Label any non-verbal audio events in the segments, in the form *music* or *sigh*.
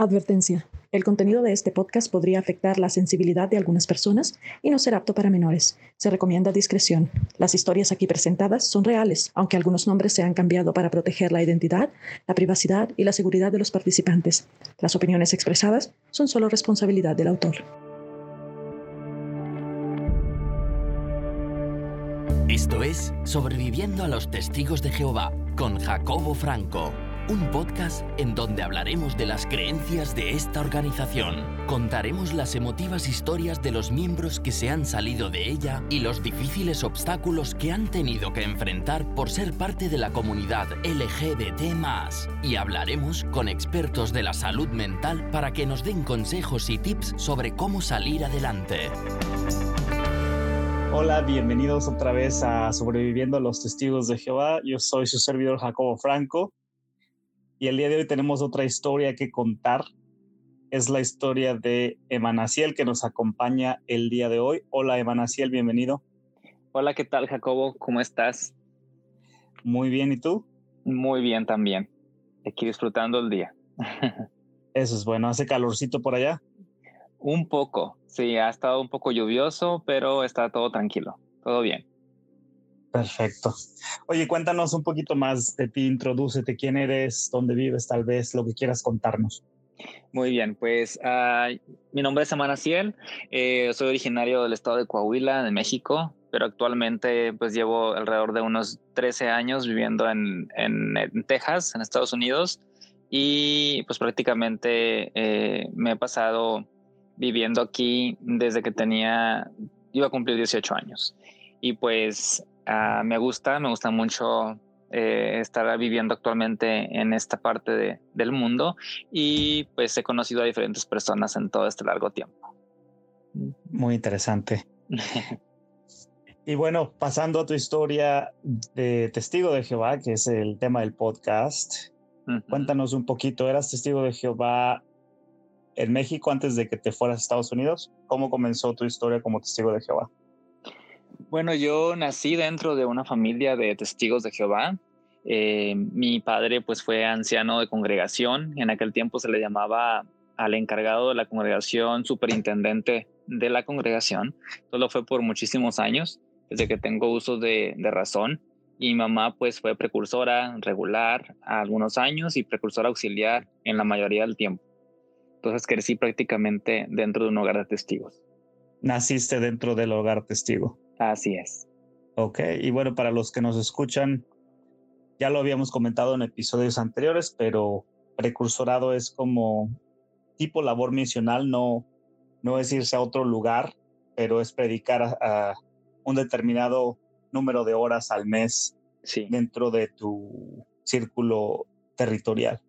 Advertencia. El contenido de este podcast podría afectar la sensibilidad de algunas personas y no ser apto para menores. Se recomienda discreción. Las historias aquí presentadas son reales, aunque algunos nombres se han cambiado para proteger la identidad, la privacidad y la seguridad de los participantes. Las opiniones expresadas son solo responsabilidad del autor. Esto es Sobreviviendo a los Testigos de Jehová con Jacobo Franco un podcast en donde hablaremos de las creencias de esta organización. Contaremos las emotivas historias de los miembros que se han salido de ella y los difíciles obstáculos que han tenido que enfrentar por ser parte de la comunidad LGBT. Y hablaremos con expertos de la salud mental para que nos den consejos y tips sobre cómo salir adelante. Hola, bienvenidos otra vez a Sobreviviendo a los Testigos de Jehová. Yo soy su servidor Jacobo Franco y el día de hoy tenemos otra historia que contar. Es la historia de Emanaciel que nos acompaña el día de hoy. Hola Emanaciel, bienvenido. Hola, ¿qué tal Jacobo? ¿Cómo estás? Muy bien, ¿y tú? Muy bien también. Aquí disfrutando el día. *laughs* Eso es bueno. ¿Hace calorcito por allá? Un poco, sí, ha estado un poco lluvioso, pero está todo tranquilo, todo bien. Perfecto. Oye, cuéntanos un poquito más de ti, introdúcete, quién eres, dónde vives, tal vez, lo que quieras contarnos. Muy bien, pues uh, mi nombre es Samana Ciel, eh, soy originario del estado de Coahuila, de México, pero actualmente pues llevo alrededor de unos 13 años viviendo en, en, en Texas, en Estados Unidos, y pues prácticamente eh, me he pasado viviendo aquí desde que tenía, iba a cumplir 18 años. Y pues Ah, me gusta, me gusta mucho eh, estar viviendo actualmente en esta parte del mundo y pues he conocido a diferentes personas en todo este largo tiempo. Muy interesante. y bueno, pasando a tu historia de testigo de Jehová, que es el tema del podcast, cuéntanos un poquito, ¿eras testigo de Jehová en México antes de que te fueras a Estados Unidos? ¿Cómo comenzó tu historia como testigo de Jehová? Bueno, yo nací dentro de una familia de testigos de Jehová. Eh, mi padre pues fue anciano de congregación. En aquel tiempo se le llamaba al encargado de la congregación superintendente de la congregación. Solo fue por muchísimos años, desde que tengo uso de, de razón. Y mi mamá pues fue precursora regular a algunos años y precursora auxiliar en la mayoría del tiempo. Entonces crecí prácticamente dentro de un hogar de testigos. Naciste dentro del hogar testigo. Así es. Ok, y bueno, para los que nos escuchan, ya lo habíamos comentado en episodios anteriores, pero precursorado es como tipo labor misional, no, no es irse a otro lugar, pero es predicar a, un determinado número de horas al mes dentro de tu círculo territorial.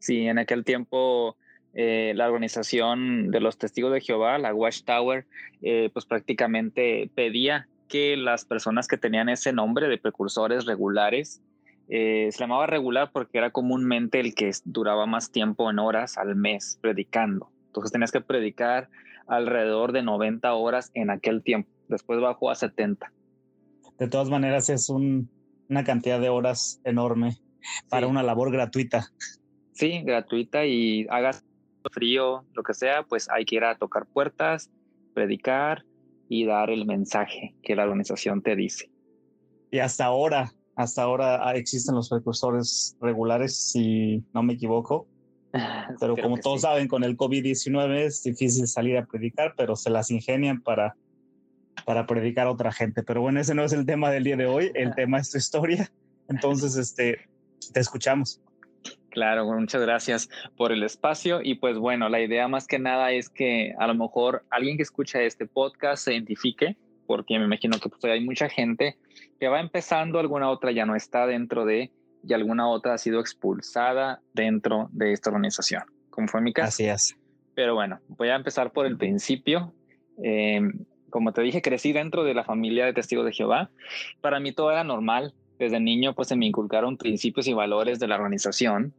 Sí, en aquel tiempo eh, la organización de los testigos de Jehová, la Watchtower, eh, pues prácticamente pedía que las personas que tenían ese nombre de precursores regulares, eh, se llamaba regular porque era comúnmente el que duraba más tiempo en horas al mes predicando. Entonces tenías que predicar alrededor de 90 horas en aquel tiempo. Después bajó a 70. De todas maneras es una cantidad de horas enorme para una labor gratuita. Sí, gratuita y hagas frío, lo que sea, pues hay que ir a tocar puertas, predicar, y dar el mensaje que la organización te dice. Y hasta ahora, hasta ahora existen los precursores regulares, si no me equivoco. Pero como todos saben, con el COVID-19 es difícil salir a predicar, pero se las ingenian para, para predicar a otra gente. Pero bueno, ese no es el tema del día de hoy, el tema es tu historia. Entonces, este, te escuchamos. Claro, muchas gracias por el espacio y pues bueno, la idea más que nada es que a lo mejor alguien que escucha este podcast se identifique, porque me imagino que pues, hay mucha gente que va empezando, alguna otra ya no está dentro de y alguna otra ha sido expulsada dentro de esta organización, como fue mi caso. Así es. Pero bueno, voy a empezar por el principio. Em, como te dije, crecí dentro de la familia de testigos de Jehová. Para mí todo era normal. Desde niño pues se me inculcaron principios y valores de la organización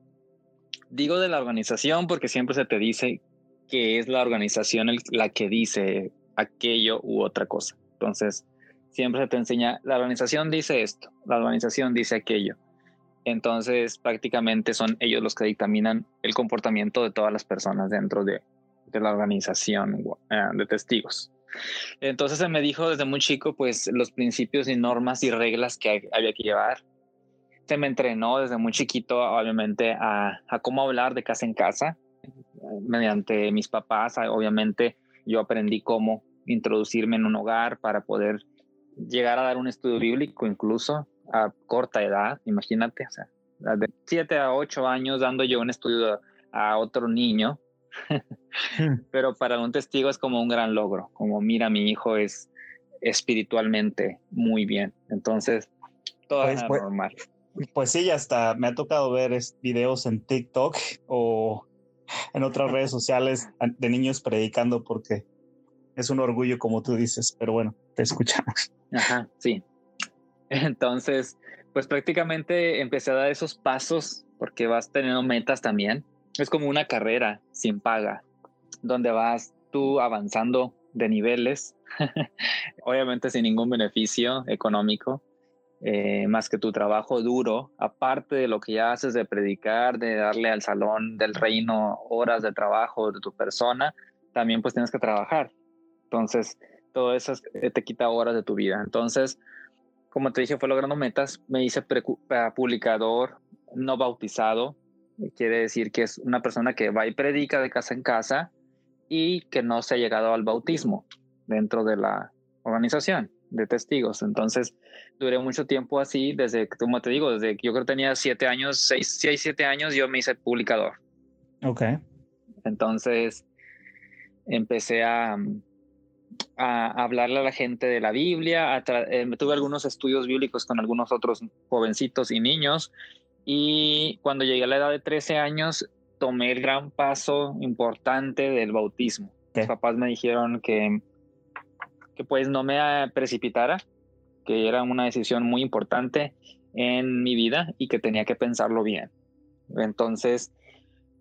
Digo de la organización porque siempre se te dice que es la organización la que dice aquello u otra cosa. Entonces, siempre se te enseña, la organización dice esto, la organización dice aquello. Entonces, prácticamente son ellos los que dictaminan el comportamiento de todas las personas dentro de, la organización eh, de testigos. Entonces se me dijo desde muy chico, pues, los principios y normas y reglas que había que llevar. Se me entrenó desde muy chiquito, obviamente, a, a cómo hablar de casa en casa. Mediante mis papás, obviamente, yo aprendí cómo introducirme en un hogar para poder llegar a dar un estudio bíblico incluso a corta edad, imagínate, o sea, de 7 a 8 años dando yo un estudio a otro niño, hmm. *laughs* pero para un testigo es como un gran logro, como mira, mi hijo es espiritualmente muy bien, entonces todo es pues, normal. Pues sí, hasta me ha tocado ver videos en TikTok o en otras redes sociales de niños predicando porque es un orgullo como tú dices, pero bueno, te escuchamos. Ajá, sí, entonces, pues prácticamente empecé a dar esos pasos porque vas teniendo metas también. Es como una carrera sin paga, donde vas tú avanzando de niveles, *laughs* obviamente sin ningún beneficio económico, eh, más que tu trabajo duro, aparte de lo que ya haces de predicar, de darle al salón del reino horas de trabajo de tu persona, también pues tienes que trabajar. Entonces, todo eso eh, te quita horas de tu vida. Entonces, como te dije, fue logrando metas. Me hice publicador no bautizado. Quiere decir que es una persona que va y predica de casa en casa y que no se ha llegado al bautismo dentro de la organización de testigos. Entonces, duré mucho tiempo así, desde, como te digo, desde que yo creo que tenía siete años, seis, seis, siete años, yo me hice publicador. Ok. Entonces, empecé a, a hablarle a la gente de la Biblia, eh, tuve algunos estudios bíblicos con algunos otros jovencitos y niños y cuando llegué a la edad de 13 años tomé el gran paso importante del bautismo. Mis papás me dijeron que, que pues no me precipitara, que era una decisión muy importante en mi vida y que tenía que pensarlo bien. Entonces,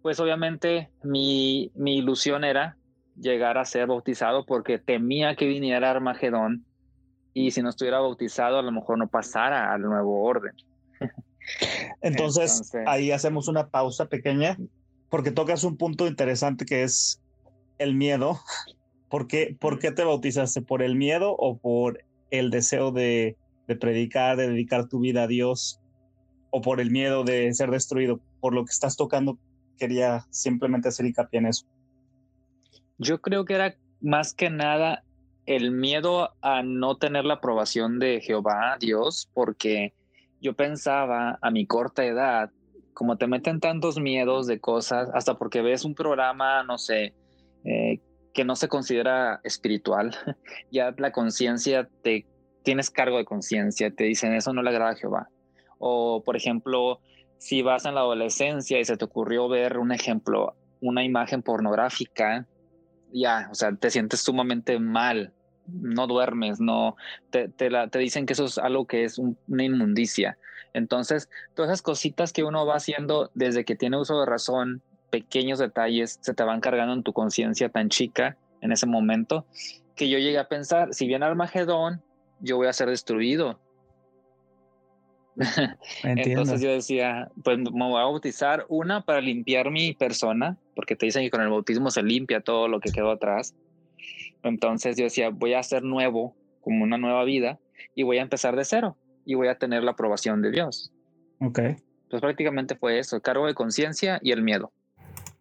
pues obviamente mi, mi ilusión era llegar a ser bautizado porque temía que viniera Armagedón y si no estuviera bautizado a lo mejor no pasara al nuevo orden. *laughs* Entonces, ahí hacemos una pausa pequeña porque tocas un punto interesante que es el miedo. ¿Por qué, ¿Por qué te bautizaste? ¿Por el miedo o por el deseo de, predicar, de dedicar tu vida a Dios? ¿O por el miedo de ser destruido? Por lo que estás tocando, quería simplemente hacer hincapié en eso. Yo creo que era más que nada el miedo a no tener la aprobación de Jehová, Dios, porque yo pensaba a mi corta edad, como te meten tantos miedos de cosas, hasta porque ves un programa, no sé, eh, que no se considera espiritual, *laughs* ya la conciencia te tienes cargo de conciencia, te dicen eso no le agrada a Jehová. O, por ejemplo, si vas en la adolescencia y se te ocurrió ver un ejemplo, una imagen pornográfica, ya, o sea, te sientes sumamente mal, no duermes, no, te, te, dicen que eso es algo que es una inmundicia. Entonces, todas esas cositas que uno va haciendo desde que tiene uso de razón, pequeños detalles, se te van cargando en tu conciencia tan chica en ese momento, que yo llegué a pensar, si viene Armagedón, yo voy a ser destruido. *laughs* Entonces yo decía, pues me voy a bautizar una para limpiar mi persona, porque te dicen que con el bautismo se limpia todo lo que quedó atrás. Entonces yo decía, voy a ser nuevo, como una nueva vida, y voy a empezar de cero, y voy a tener la aprobación de Dios. Ok. Pues prácticamente fue eso, el cargo de conciencia y el miedo.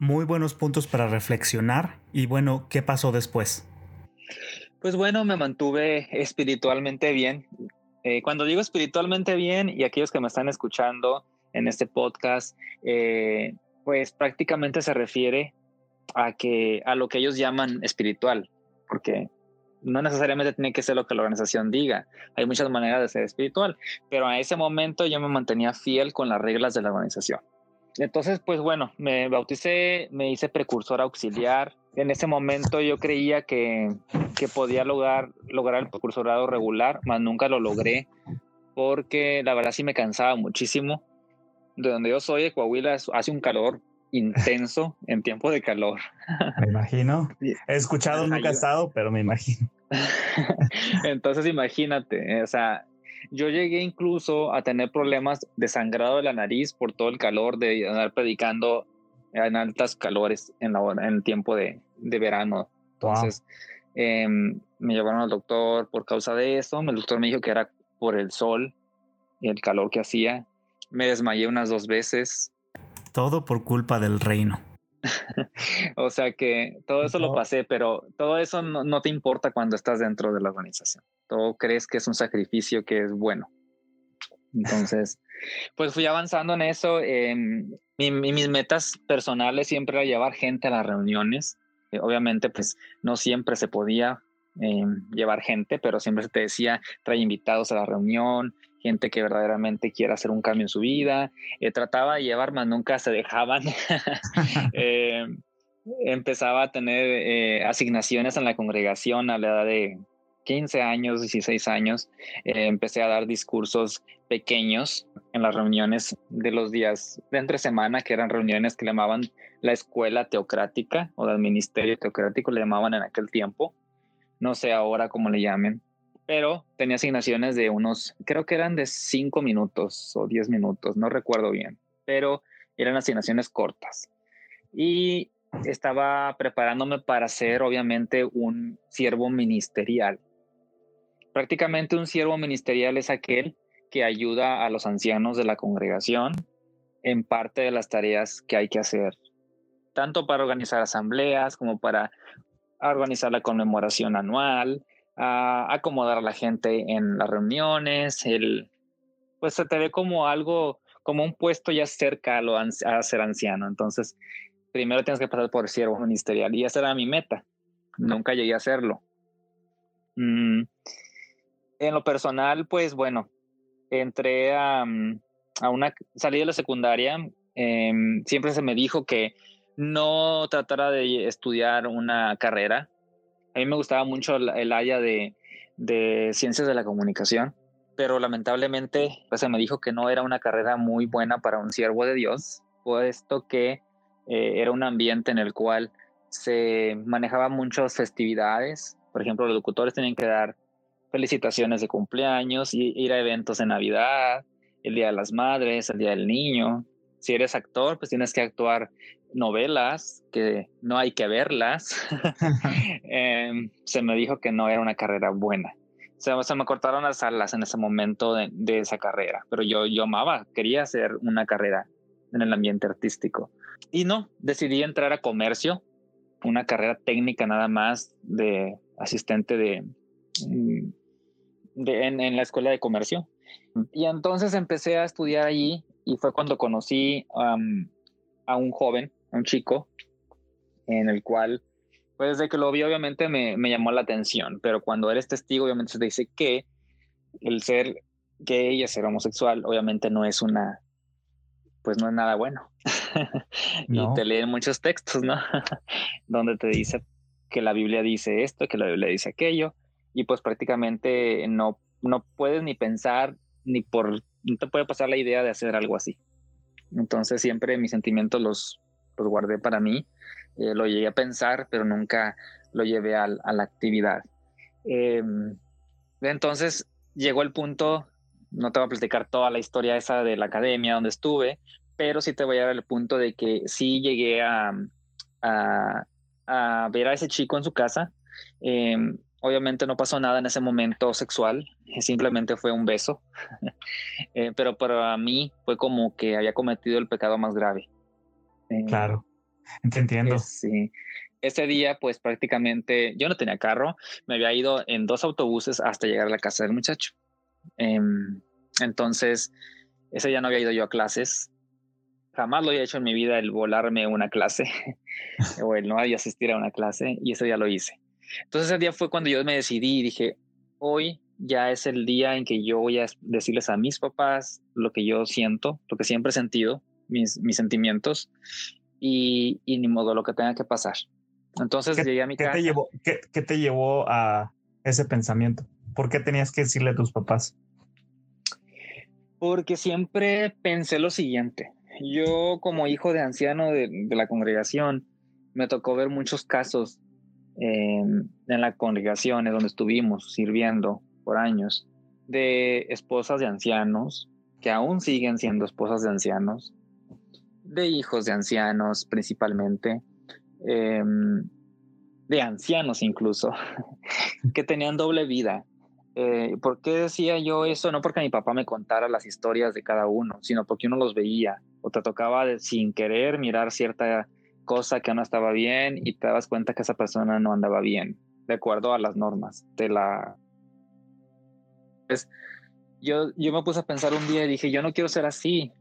Muy buenos puntos para reflexionar. Y bueno, ¿qué pasó después? Pues bueno, me mantuve espiritualmente bien. Eh, cuando digo espiritualmente bien y aquellos que me están escuchando en este podcast, eh, pues prácticamente se refiere a que a lo que ellos llaman espiritual, porque no necesariamente tiene que ser lo que la organización diga. Hay muchas maneras de ser espiritual, pero a ese momento yo me mantenía fiel con las reglas de la organización. Entonces, pues bueno, me bauticé, me hice precursor auxiliar. En ese momento yo creía que, que podía lograr, lograr el precursorado regular, mas nunca lo logré porque la verdad sí me cansaba muchísimo. De donde yo soy, de Coahuila, hace un calor intenso en tiempo de calor. *laughs* Me imagino. He escuchado, nunca he estado, pero me imagino. *laughs* Entonces imagínate, o sea, Yo llegué incluso a tener problemas de sangrado de la nariz por todo el calor de andar predicando en altas calores en, la, en el tiempo de, de verano. Entonces, em, me llevaron al doctor por causa de eso. El doctor me dijo que era por el sol y el calor que hacía. Me desmayé unas dos veces. Todo por culpa del reino. *laughs* o sea que todo eso lo pasé, pero todo eso no, te importa cuando estás dentro de la organización. Todo crees que es un sacrificio que es bueno. Entonces, *laughs* pues fui avanzando en eso. mis metas personales siempre era llevar gente a las reuniones. Eh, obviamente, pues no siempre se podía em, llevar gente, pero siempre se te decía, trae invitados a la reunión, gente que verdaderamente quiera hacer un cambio en su vida. Eh, trataba de llevar, mas nunca se dejaban. *laughs* Eh, empezaba a tener eh, asignaciones en la congregación a la edad de 15 años, 16 años. empecé a dar discursos pequeños en las reuniones de los días de entre semana, que eran reuniones que le llamaban la escuela teocrática o del ministerio teocrático, le llamaban en aquel tiempo. No sé ahora cómo le llamen pero tenía asignaciones de unos, creo que eran de cinco minutos o diez minutos, no recuerdo bien, pero eran asignaciones cortas. Y estaba preparándome para ser, obviamente, un siervo ministerial. Prácticamente un siervo ministerial es aquel que ayuda a los ancianos de la congregación en parte de las tareas que hay que hacer, tanto para organizar asambleas como para organizar la conmemoración anual, a acomodar a la gente en las reuniones, el, pues se te ve como algo, como un puesto ya cerca a, ser anciano. Entonces, primero tienes que pasar por siervo ministerial y esa era mi meta. Nunca llegué a hacerlo. Mm, en lo personal, pues bueno, entré a, mm, a una, salí de la secundaria, em, siempre se me dijo que no tratara de estudiar una carrera, a mí me gustaba mucho el, área de, ciencias de la comunicación, pero lamentablemente pues, se me dijo que no era una carrera muy buena para un siervo de Dios, puesto que eh, era un ambiente en el cual se manejaban muchas festividades. Por ejemplo, los locutores tenían que dar felicitaciones de cumpleaños, y ir a eventos de Navidad, el Día de las Madres, el Día del Niño. Si eres actor, pues tienes que actuar novelas que no hay que verlas. *laughs* *laughs* Em, se me dijo que no era una carrera buena. Se, se me cortaron las alas en ese momento de, esa carrera, pero yo, yo amaba, quería hacer una carrera en el ambiente artístico. Y no, decidí entrar a comercio, una carrera técnica nada más de asistente de, mm, en, la escuela de comercio. Y entonces empecé a estudiar allí y fue cuando conocí a un joven un chico en el cual, pues desde que lo vi obviamente me, me llamó la atención, pero cuando eres testigo obviamente se te dice que el ser gay y ser homosexual obviamente no es una, pues no es nada bueno. *laughs* y te leen muchos textos, ¿no? *laughs* Donde te dice que la Biblia dice esto, que la Biblia dice aquello, y pues prácticamente no, no puedes ni pensar, ni por, no te puede pasar la idea de hacer algo así. Entonces siempre mis sentimientos los, los guardé para mí. Eh, lo llegué a pensar, pero nunca lo llevé a, la actividad. Em, entonces llegó el punto, no te voy a platicar toda la historia esa de la academia donde estuve, pero sí te voy a dar el punto de que sí llegué a, a, ver a ese chico en su casa. Em, obviamente no pasó nada en ese momento sexual, simplemente fue un beso, *laughs* eh, pero para mí fue como que había cometido el pecado más grave. Eh, claro, entiendo. Sí. Ese día, pues prácticamente yo no tenía carro, me había ido en dos autobuses hasta llegar a la casa del muchacho. Em, entonces, ese día no había ido yo a clases. Jamás lo había hecho en mi vida el volarme una clase *laughs* o el no asistir a una clase y ese día lo hice. Entonces ese día fue cuando yo me decidí y dije, hoy ya es el día en que yo voy a decirles a mis papás lo que yo siento, lo que siempre he sentido, mis, mis sentimientos y, y, ni modo lo que tenga que pasar. Entonces llegué a mi ¿qué casa. Te llevó, qué, ¿Qué te llevó a ese pensamiento? ¿Por qué tenías que decirle a tus papás? Porque siempre pensé lo siguiente. Yo como hijo de anciano de, de la congregación, me tocó ver muchos casos en la congregación donde estuvimos sirviendo por años, de esposas de ancianos, que aún siguen siendo esposas de ancianos, de hijos de ancianos principalmente, em, de ancianos incluso, *laughs* que tenían doble vida. Eh, ¿Por qué decía yo eso? No porque mi papá me contara las historias de cada uno, sino porque uno los veía o te tocaba sin querer mirar cierta cosa que no estaba bien y te dabas cuenta que esa persona no andaba bien, de acuerdo a las normas de la... Pues, yo, yo me puse a pensar un día y dije, yo no quiero ser así.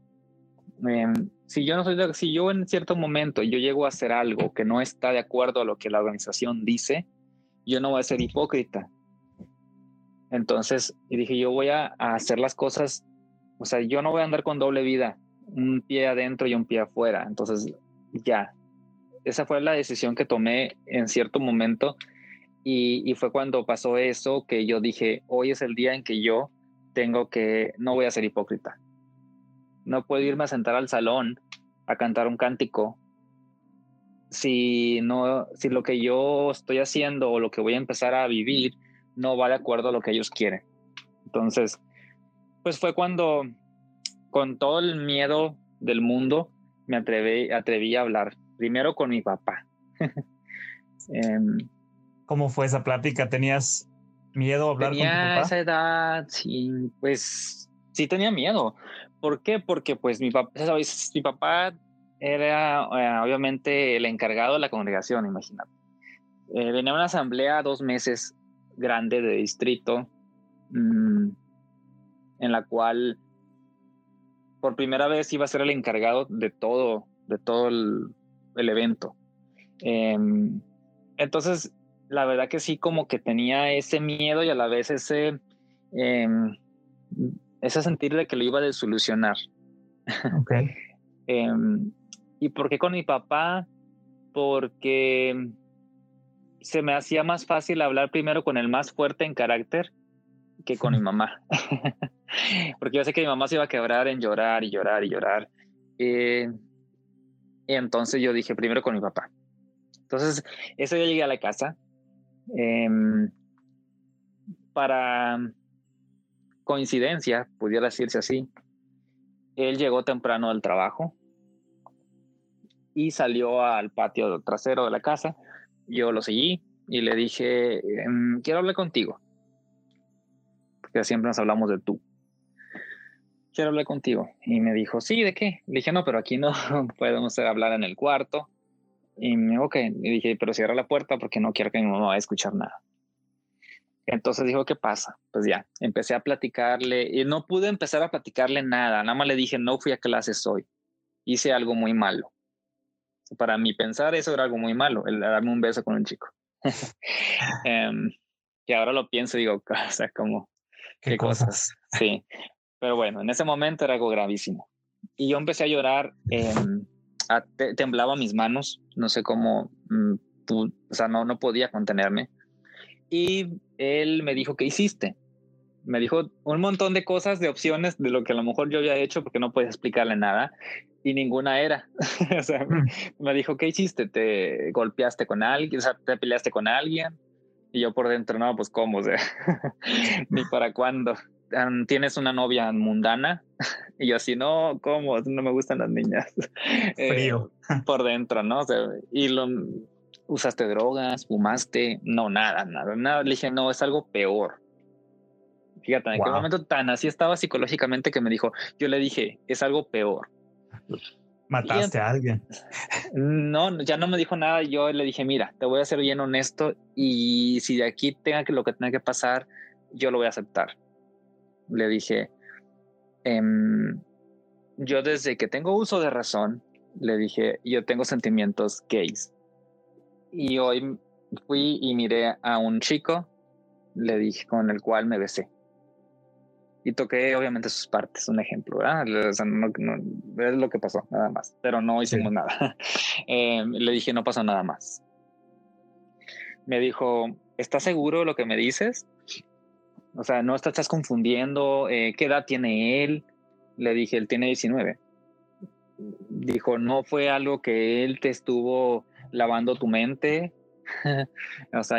Em, si yo no soy si yo en cierto momento yo llego a hacer algo que no está de acuerdo a lo que la organización dice, yo no voy a ser hipócrita. Entonces, dije, yo voy a, hacer las cosas, o sea, yo no voy a andar con doble vida, un pie adentro y un pie afuera. Entonces, ya, esa fue la decisión que tomé en cierto momento y, fue cuando pasó eso que yo dije, hoy es el día en que yo tengo que, no voy a ser hipócrita. No puedo irme a sentar al salón a cantar un cántico si no, si lo que yo estoy haciendo o lo que voy a empezar a vivir no va de acuerdo a lo que ellos quieren. Entonces, pues fue cuando, con todo el miedo del mundo, me atreví, atreví a hablar. Primero con mi papá. *laughs* Em, ¿Cómo fue esa plática? ¿Tenías miedo a hablar con tu papá? esa edad, sí, pues sí tenía miedo. ¿Por qué? Porque pues mi papá, mi papá era eh, obviamente el encargado de la congregación, imagínate. Eh, venía una asamblea dos meses grande de distrito, mm, en la cual por primera vez iba a ser el encargado de todo, de todo el, evento. Em, entonces, la verdad que sí, como que tenía ese miedo y a la vez ese, em, ese sentir de que lo iba a desolucionar. Okay. *laughs* Em, ¿Y por qué con mi papá? Porque se me hacía más fácil hablar primero con el más fuerte en carácter que con mi mamá. *laughs* Porque yo sé que mi mamá se iba a quebrar en llorar y llorar y llorar. Eh, y entonces yo dije primero con mi papá. Entonces, ese día llegué a la casa. Em, para coincidencia, pudiera decirse así, él llegó temprano del trabajo y salió al patio trasero de la casa yo lo seguí y le dije, em, quiero hablar contigo. Porque siempre nos hablamos de tú. Quiero hablar contigo. Y me dijo, sí, ¿de qué? Le dije, no, pero aquí no *laughs* podemos hablar en el cuarto. Y me dijo, ok. Y dije, pero cierra la puerta porque no quiero que mi mamá vaya a escuchar nada. Entonces dijo, ¿qué pasa? Pues ya, empecé a platicarle y no pude empezar a platicarle nada. Nada más le dije, no fui a clases hoy. Hice algo muy malo. Para mí pensar eso era algo muy malo, el darme un beso con un chico. um, *laughs* y ahora lo pienso y digo, *laughs* o sea, como, qué, cosas? Sí, pero bueno, en ese momento era algo gravísimo. Y yo empecé a llorar, eh, a temblaba mis manos, no sé cómo, mm, o sea, no, no podía contenerme. Y él me dijo, ¿qué hiciste? Me dijo un montón de cosas, de opciones de lo que a lo mejor yo había hecho porque no podía explicarle nada y ninguna era. *laughs* o sea, mm. me dijo, ¿qué hiciste? ¿Te golpeaste con alguien? O sea, ¿te peleaste con alguien? Y yo por dentro, no, pues cómo, o sea, *laughs* ni para cuándo. ¿Tienes una novia mundana? *laughs* Y yo así, no, ¿cómo? No me gustan las niñas. Eh, Frío. por dentro, ¿no? O sea, y lo, usaste drogas, fumaste, no, nada, nada, nada. Le dije, no, es algo peor. Fíjate, en qué momento tan así estaba psicológicamente que me dijo, yo le dije, es algo peor. Mataste a alguien. No, ya no me dijo nada. Yo le dije, mira, te voy a ser bien honesto y si de aquí tenga que lo que tenga que pasar, yo lo voy a aceptar. Le dije, em, yo desde que tengo uso de razón, le dije, yo tengo sentimientos gays. Y hoy fui y miré a un chico, le dije, con el cual me besé y toqué obviamente sus partes, un ejemplo, ¿verdad? no, es lo que pasó, nada más, pero no hicimos nada. *laughs* Eh, le dije, no pasó nada más. Me dijo, ¿estás seguro de lo que me dices? O sea, no estás confundiendo, eh, ¿qué edad tiene él? Le dije, él tiene 19. Dijo, no fue algo que él te estuvo lavando tu mente. *laughs* o sea,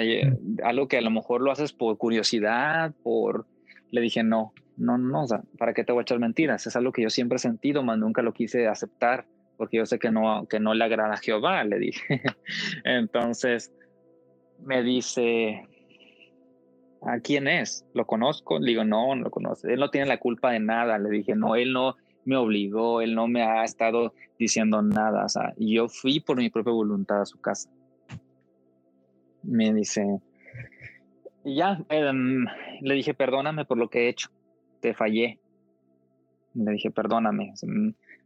algo que a lo mejor lo haces por curiosidad, por Le dije, no, no, no, o sea, ¿para qué te voy a echar mentiras? Es algo que yo siempre he sentido, mas nunca lo quise aceptar porque yo sé que no, que no le agrada a Jehová, le dije. *laughs* Entonces me dice, ¿a quién es? ¿Lo conozco? Le digo, no, no lo conoce. Él no tiene la culpa de nada. Le dije, no, él no me obligó, él no me ha estado diciendo nada. O sea, yo fui por mi propia voluntad a su casa. Me dice, y ya, em, le dije, perdóname por lo que he hecho, te fallé. Le dije, perdóname,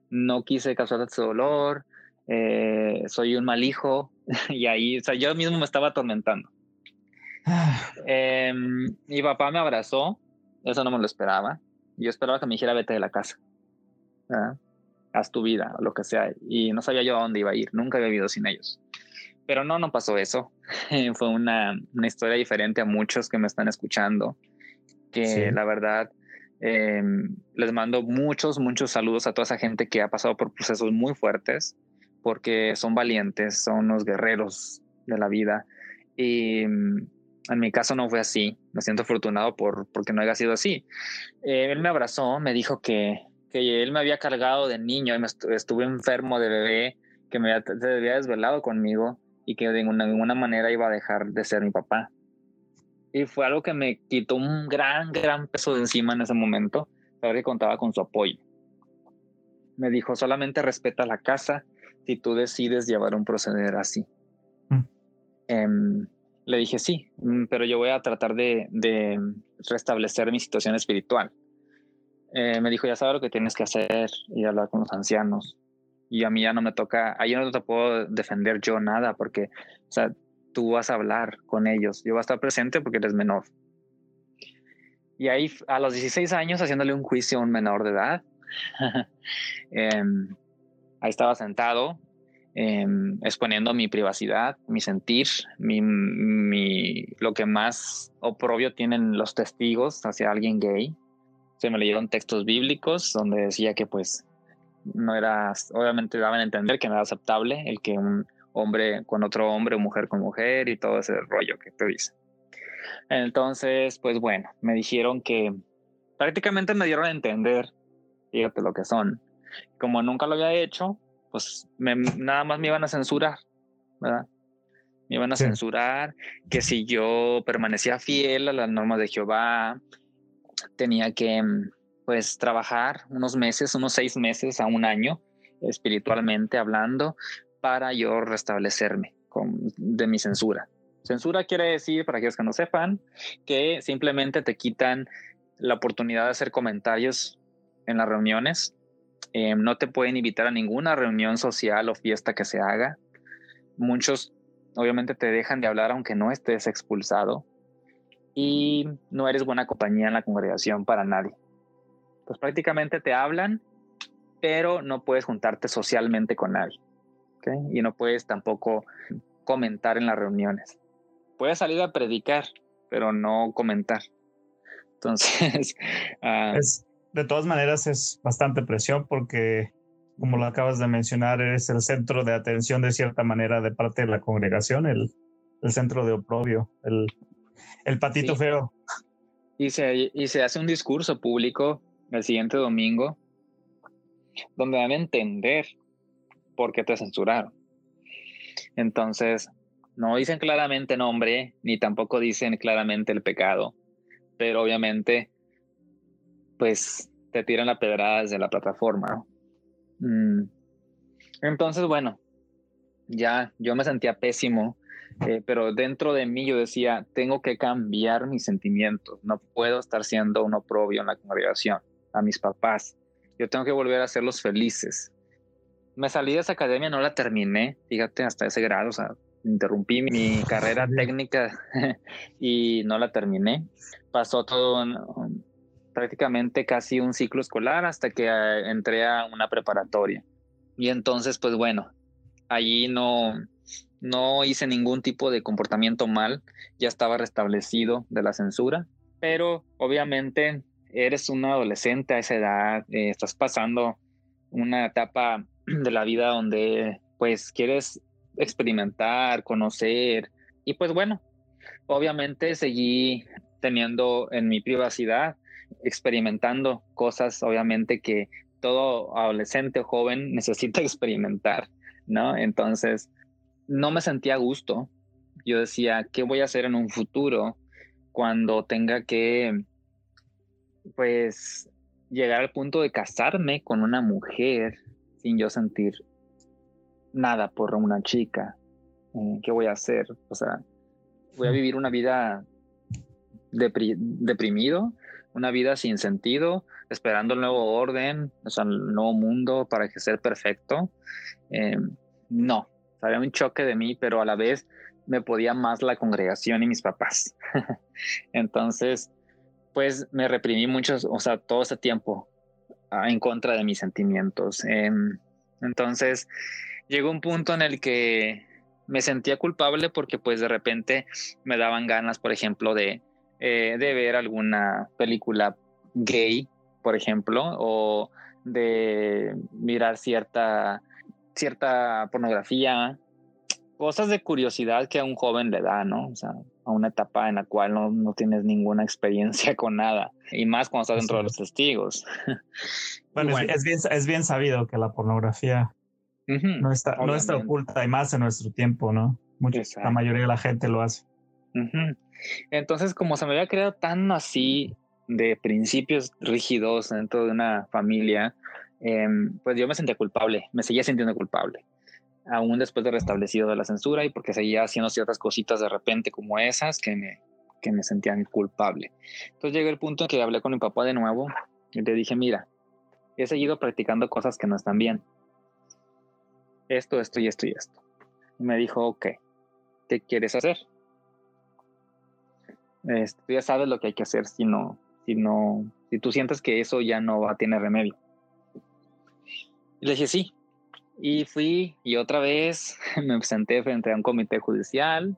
no quise causarte ese dolor, eh, soy un mal hijo, *laughs* y ahí, o sea, yo mismo me estaba atormentando. eh, mi papá me abrazó, eso no me lo esperaba. Yo esperaba que me dijera vete de la casa, haz tu vida, o lo que sea, y no sabía yo a dónde iba a ir, nunca había vivido sin ellos. Pero no, no pasó eso. *laughs* Fue una, una, historia diferente a muchos que me están escuchando, que la verdad eh, les mando muchos, muchos saludos a toda esa gente que ha pasado por procesos muy fuertes, porque son valientes, son los guerreros de la vida. Y mm, en mi caso no fue así. Me siento afortunado por, porque no haya sido así. Eh, él me abrazó, me dijo que, que él me había cargado de niño y me estuve enfermo de bebé, que me había, se había desvelado conmigo y que de ninguna manera iba a dejar de ser mi papá. Y fue algo que me quitó un gran, gran peso de encima en ese momento, saber que contaba con su apoyo. Me dijo, solamente respeta la casa si tú decides llevar un proceder así. Mm. Eh, le dije, sí, mm, pero yo voy a tratar de, de restablecer mi situación espiritual. Eh, me dijo, ya sabes lo que tienes que hacer y hablar con los ancianos y a mí ya no me toca, ahí no te puedo defender yo nada porque, o sea, tú vas a hablar con ellos, yo voy a estar presente porque eres menor. Y ahí a los 16 años haciéndole un juicio a un menor de edad, *laughs* eh, ahí estaba sentado eh, exponiendo mi privacidad, mi sentir, mi, mi, lo que más oprobio tienen los testigos hacia alguien gay. Se me leyeron textos bíblicos donde decía que pues no era, obviamente daban a entender que no era aceptable el que un hombre con otro hombre, mujer con mujer y todo ese rollo que te dice. Entonces, pues bueno, me dijeron que prácticamente me dieron a entender, fíjate lo que son. Como nunca lo había hecho, pues nada más me iban a censurar, ¿verdad? Me iban a censurar que si yo permanecía fiel a las normas de Jehová, tenía que pues trabajar unos meses, unos seis meses a un año, espiritualmente hablando, para yo restablecerme con, de mi censura. Censura quiere decir, para aquellos que no sepan, que simplemente te quitan la oportunidad de hacer comentarios en las reuniones. Eh, no te pueden invitar a ninguna reunión social o fiesta que se haga. Muchos obviamente te dejan de hablar aunque no estés expulsado. Y no eres buena compañía en la congregación para nadie pues prácticamente te hablan, pero no puedes juntarte socialmente con nadie. Y no puedes tampoco comentar en las reuniones. Puedes salir a predicar, pero no comentar. Entonces... *laughs* Ah, de todas maneras es bastante presión porque, como lo acabas de mencionar, eres el centro de atención de cierta manera de parte de la congregación, el, el centro de oprobio, el, el patito feo. Y se, y se hace un discurso público el siguiente domingo, donde dan a entender por qué te censuraron. Entonces, no dicen claramente nombre, ni tampoco dicen claramente el pecado, pero obviamente, pues te tiran la pedrada desde la plataforma. Mm. Entonces, bueno, ya yo me sentía pésimo, eh, pero dentro de mí yo decía, tengo que cambiar mis sentimientos, no puedo estar siendo un oprobio en la congregación a mis papás. Yo tengo que volver a hacerlos felices. Me salí de esa academia, no la terminé, fíjate, hasta ese grado, o sea, interrumpí mi carrera técnica *laughs* y no la terminé. Pasó todo prácticamente casi un ciclo escolar hasta que eh, entré a una preparatoria. Y entonces, pues bueno, allí no, no hice ningún tipo de comportamiento mal, ya estaba restablecido de la censura, pero obviamente eres un adolescente a esa edad, eh, estás pasando una etapa *clears throat* de la vida donde pues quieres experimentar, conocer y pues bueno, obviamente seguí teniendo en mi privacidad experimentando cosas, obviamente, que todo adolescente o joven *laughs* necesita experimentar, ¿no? Entonces, no me sentía a gusto. Yo decía, ¿qué voy a hacer en un futuro cuando tenga que, pues, llegar al punto de casarme con una mujer sin yo sentir nada por una chica? Eh, ¿Qué voy a hacer? O sea, voy a vivir una vida deprimido, una vida sin sentido, esperando el nuevo orden, o sea, el nuevo mundo para que sea perfecto. Eh, no, había un choque de mí, pero a la vez me podía más la congregación y mis papás. *laughs* Entonces, pues me reprimí mucho, o sea, todo ese tiempo ah, en contra de mis sentimientos. Em, entonces, llegó un punto en el que me sentía culpable porque pues de repente me daban ganas, por ejemplo, de, eh, de ver alguna película gay, por ejemplo, o de mirar cierta, cierta pornografía, cosas de curiosidad que a un joven le da, ¿no? O sea, a una etapa en la cual no, no tienes ninguna experiencia *laughs* con nada, y más cuando estás dentro de los testigos. *laughs* Bueno, Es, bien, es bien sabido que la pornografía no, está, no está oculta y más en nuestro tiempo, ¿no? la mayoría de la gente lo hace. Entonces, como se me había creado tan así de principios rígidos dentro de una familia, em, pues yo me sentía culpable, me seguía sintiendo culpable, aún después de restablecido de la censura y porque seguía haciendo ciertas cositas de repente como esas que me, que me sentían culpable. Entonces llegué al punto en que hablé con mi papá de nuevo y le dije, mira, he seguido practicando cosas que no están bien. Esto, esto y esto y esto. Y me dijo, ok, ¿qué quieres hacer? Este, tú ya sabes lo que hay que hacer si no, si no, si tú sientes que eso ya no va a tener remedio. Y le dije sí. Y fui y otra vez *laughs* me senté frente a un comité judicial.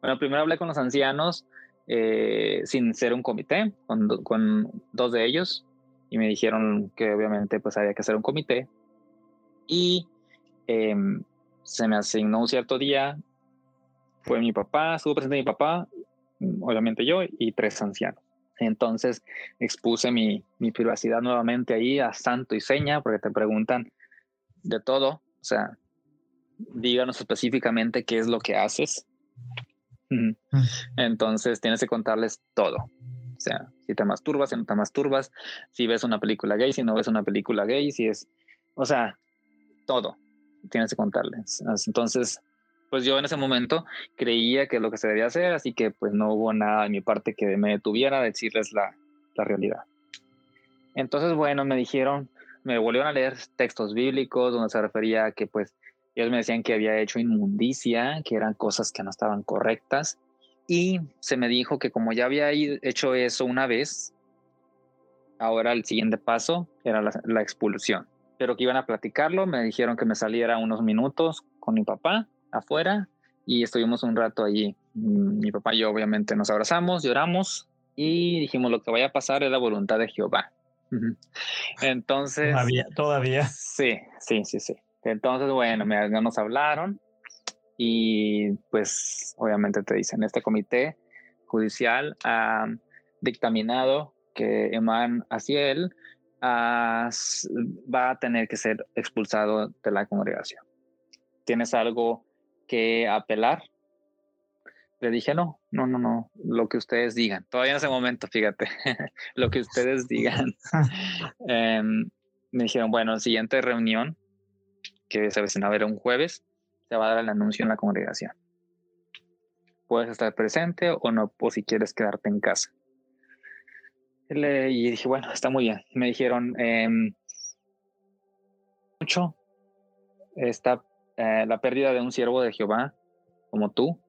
Bueno, primero hablé con los ancianos eh, sin ser un comité, con, con, dos de ellos, y me dijeron que obviamente pues había que hacer un comité. Y em, se me asignó un cierto día, fue mi papá, estuvo presente mi papá obviamente yo y tres ancianos. Entonces expuse mi, mi privacidad nuevamente ahí a santo y seña porque te preguntan de todo, o sea, díganos específicamente qué es lo que haces. Entonces tienes que contarles todo. O sea, si te masturbas, si no te masturbas, si ves una película gay, si no ves una película gay, si es, o sea, todo tienes que contarles. Entonces, pues yo en ese momento creía que es lo que se debía hacer, así que pues no hubo nada de mi parte que me detuviera a decirles la, la realidad. Entonces, bueno, me dijeron, me volvieron a leer textos bíblicos donde se refería a que pues ellos me decían que había hecho inmundicia, que eran cosas que no estaban correctas. Y se me dijo que como ya había hecho eso una vez, ahora el siguiente paso era la, la expulsión. Pero que iban a platicarlo, me dijeron que me saliera unos minutos con mi papá afuera y estuvimos un rato allí. Mm, mi papá y yo obviamente nos abrazamos, lloramos y dijimos lo que vaya a pasar es la voluntad de Jehová. Entonces... Todavía, todavía. Sí, sí, sí, sí. Entonces, bueno, me, nos hablaron y pues obviamente te dicen, este comité judicial ha dictaminado que Eman Asiel va a tener que ser expulsado de la congregación. ¿Tienes algo que apelar. Le dije, no, no, no, no, lo que ustedes digan. Todavía en ese momento, fíjate, *laughs* lo que ustedes digan. *laughs* Em, me dijeron, bueno, la siguiente reunión, que se va a ver un jueves, se va a dar el anuncio en la congregación. Puedes estar presente o no, o si quieres quedarte en casa. y dije, bueno, está muy bien. Me dijeron, em, mucho, está eh, la pérdida de un siervo de Jehová como tú,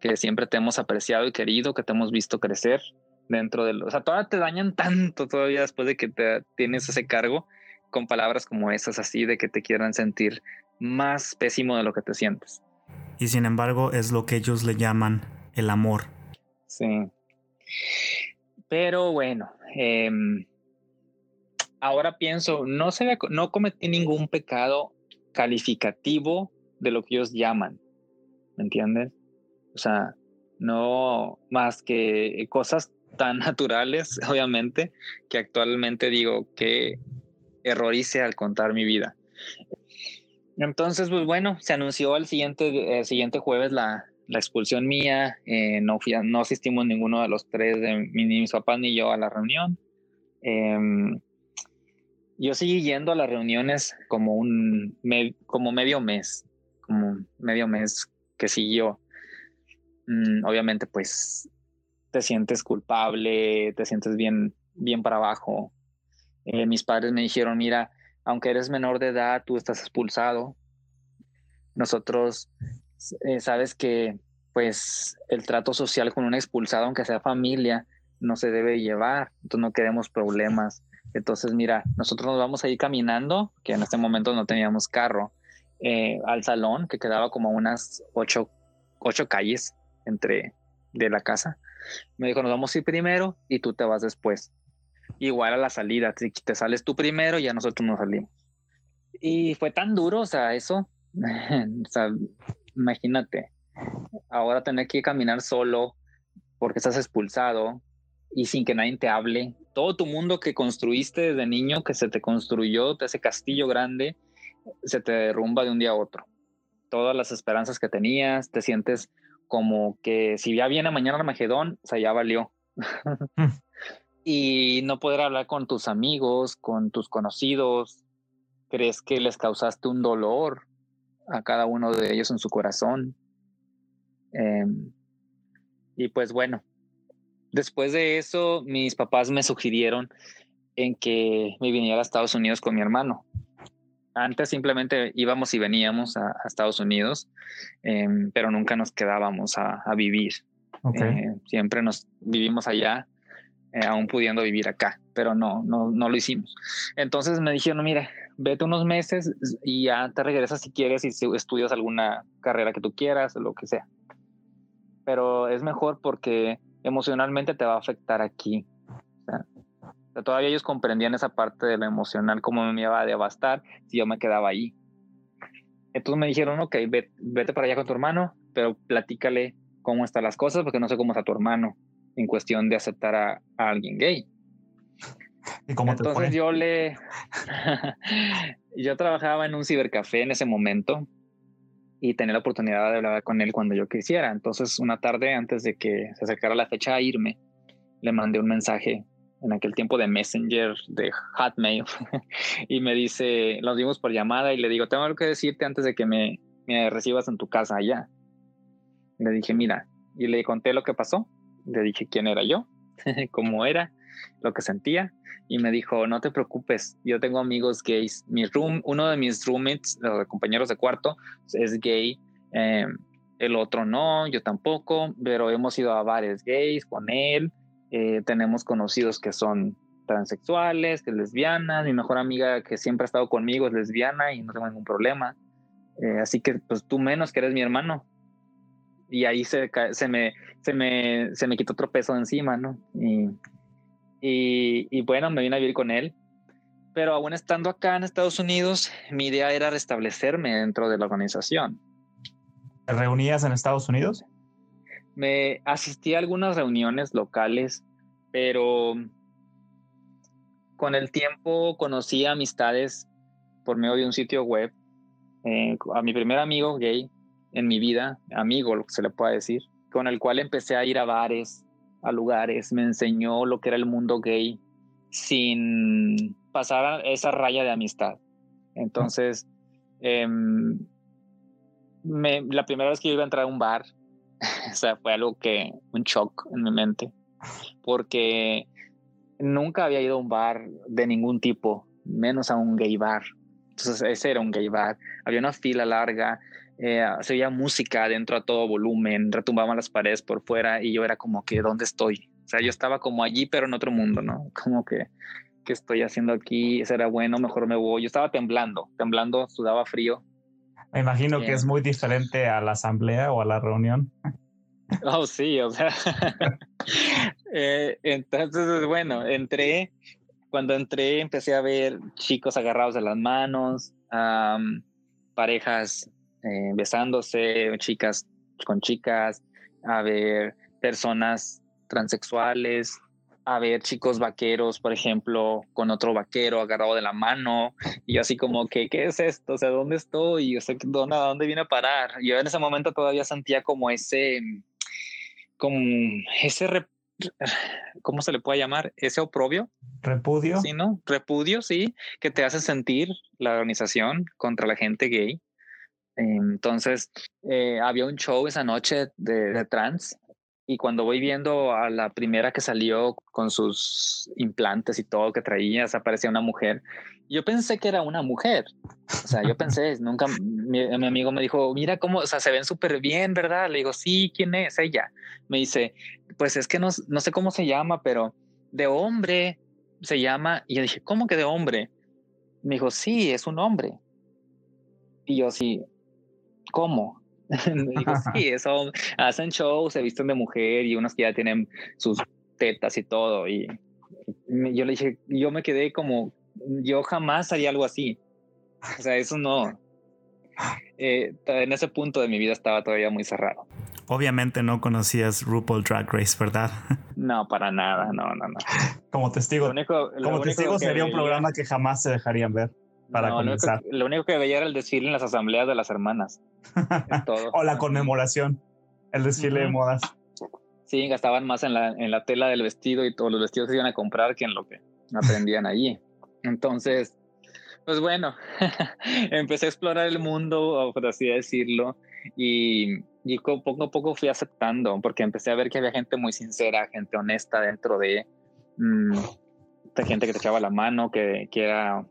que siempre te hemos apreciado y querido, que te hemos visto crecer dentro de lo, o sea, todavía te dañan tanto todavía después de que te tienes ese cargo con palabras como esas así de que te quieran sentir más pésimo de lo que te sientes. Y sin embargo es lo que ellos le llaman el amor. Sí. Pero bueno, em, ahora pienso, no, se, no cometí ningún pecado calificativo de lo que ellos llaman, ¿me entiendes? O sea, no más que cosas tan *laughs* naturales, obviamente, que actualmente digo que error hice al contar mi vida. Entonces, pues bueno, se anunció el siguiente, siguiente jueves la, la expulsión mía, eh, no, fui no asistimos ninguno de los tres, ni mis papás ni yo, a la reunión. Em, yo seguí yendo a las reuniones como un como medio mes, como medio mes que siguió. Mm, obviamente, pues te sientes culpable, te sientes bien, bien para abajo. Eh, mis padres me dijeron, mira, aunque eres menor de edad, tú estás expulsado. Nosotros, eh, sabes que pues el trato social con un expulsado, aunque sea familia, no se debe llevar. Entonces no queremos problemas. Entonces, mira, nosotros nos vamos a ir caminando, que en este momento no teníamos carro, eh, al salón, que quedaba como unas ocho, ocho calles entre de la casa. Me dijo, nos vamos a ir primero y tú te vas después. Igual a la salida, si te sales tú primero, ya nosotros nos salimos. Y fue tan duro, o sea, eso, *laughs* o sea, imagínate, ahora tener que caminar solo porque estás expulsado y sin que nadie te hable. Todo tu mundo que construiste desde niño, que se te construyó, ese castillo grande, se te derrumba de un día a otro. Todas las esperanzas que tenías, te sientes como que si ya viene mañana Armagedón, o sea, ya valió. Mm. *laughs* y no poder hablar con tus amigos, con tus conocidos, crees que les causaste un dolor a cada uno de ellos en su corazón. Em, y pues bueno, después de eso, mis papás me sugirieron en que me viniera a Estados Unidos con mi hermano. Antes simplemente íbamos y veníamos a, Estados Unidos, em, pero nunca nos quedábamos a, vivir. Eh, siempre nos vivimos allá, eh, aún pudiendo vivir acá, pero no, no, no lo hicimos. Entonces me dijeron, mira, vete unos meses y ya te regresas si quieres y estudias alguna carrera que tú quieras o lo que sea. Pero es mejor porque emocionalmente te va a afectar aquí. todavía ellos comprendían esa parte de lo emocional, cómo me iba a devastar si yo me quedaba ahí. Entonces me dijeron, ok, vete, para allá con tu hermano, pero platícale cómo están las cosas, porque no sé cómo está tu hermano en cuestión de aceptar a, alguien gay. ¿Y cómo Entonces yo le... *laughs* yo trabajaba en un cibercafé en ese momento y tenía la oportunidad de hablar con él cuando yo quisiera. Entonces, una tarde antes de que se acercara la fecha a irme, le mandé un mensaje en aquel tiempo de Messenger, de Hotmail, *laughs* y me dice, nos vimos por llamada y le digo, tengo algo que decirte antes de que me, me recibas en tu casa allá. le dije, mira, y le conté lo que pasó, le dije quién era yo, *laughs* cómo era, lo que sentía, y me dijo, no te preocupes, yo tengo amigos gays. Mi room, uno de mis roommates, los compañeros de cuarto, es gay. Eh, el otro no, yo tampoco, pero hemos ido a bares gays con él. Eh, tenemos conocidos que son transexuales, que es lesbiana. Mi mejor amiga que siempre ha estado conmigo es lesbiana y no tengo ningún problema. Eh, así que, pues tú menos que eres mi hermano. Y ahí se, se, me, se, me, se me quitó otro peso encima, ¿no? Y y, bueno, me vine a vivir con él. Pero aún estando acá en Estados Unidos, mi idea era restablecerme dentro de la organización. ¿Te reunías en Estados Unidos? Me asistí a algunas reuniones locales, pero con el tiempo conocí amistades por medio de un sitio web. Eh, a mi primer amigo gay en mi vida, amigo, lo que se le pueda decir, con el cual empecé a ir a bares, a lugares, me enseñó lo que era el mundo gay sin pasar esa raya de amistad. Entonces, em, la primera vez que yo iba a entrar a un bar, *laughs* o sea, fue algo que, un shock en mi mente, porque nunca había ido a un bar de ningún tipo, menos a un gay bar. Entonces, ese era un gay bar. Había una fila larga, eh, se oía música dentro a todo volumen, retumbaban las paredes por fuera y yo era como que, ¿dónde estoy? O sea, yo estaba como allí, pero en otro mundo, ¿no? *laughs* Como que, ¿qué estoy haciendo aquí? ¿Será bueno? Mejor me voy. Yo estaba temblando, temblando, sudaba frío. Me imagino que es muy diferente a la asamblea o a la reunión. *laughs* Oh, sí, o sea. *laughs* eh, entonces, bueno, entré. Cuando entré, empecé a ver chicos agarrados de las manos, parejas eh, besándose, chicas con chicas, a ver personas transexuales, a ver chicos vaqueros, por ejemplo, con otro vaquero agarrado de la mano, y yo así como que, ¿qué es esto? O sea, ¿dónde estoy? O sea, ¿dónde, ¿a dónde vine a parar? Yo en ese momento todavía sentía como ese, como ese, ¿cómo se le puede llamar? Ese oprobio. Repudio. Sí, ¿no? Repudio, sí, que te hace sentir la organización contra la gente gay. Entonces, eh, había un show esa noche de, de trans y cuando voy viendo a la primera que salió con sus implantes y todo que traía, aparecía una mujer. Yo pensé que era una mujer. O sea, yo *laughs* pensé, nunca, mi, amigo me dijo, mira cómo, o sea, se ven súper bien, ¿verdad? Le digo, sí, ¿quién es ella? Me dice, pues es que no, no sé cómo se llama, pero de hombre se llama. Y yo dije, ¿cómo que de hombre? Me dijo, sí, es un hombre. Y yo sí, ¿cómo? *laughs* digo, sí, eso hacen shows, se visten de mujer y unos que ya tienen sus tetas y todo. Y, yo le dije, yo me quedé como, yo jamás haría algo así. O sea, eso no. Eh, en ese punto de mi vida estaba todavía muy cerrado. Obviamente no conocías RuPaul Drag Race, ¿verdad? *laughs* No, para nada, no, no, no. Como testigo, como testigo sería un programa que jamás se dejarían ver para comenzar. Lo único, que, veía era el desfile en las asambleas de las hermanas. *laughs* o la conmemoración, el desfile de modas. Sí, gastaban más en la, en la tela del vestido y todos los vestidos se iban a comprar que en lo que aprendían allí. Entonces, pues bueno, *laughs* empecé a explorar el mundo, por así decirlo, y, y, poco a poco fui aceptando, porque empecé a ver que había gente muy sincera, gente honesta dentro de, mm, gente que te echaba la mano, que, que era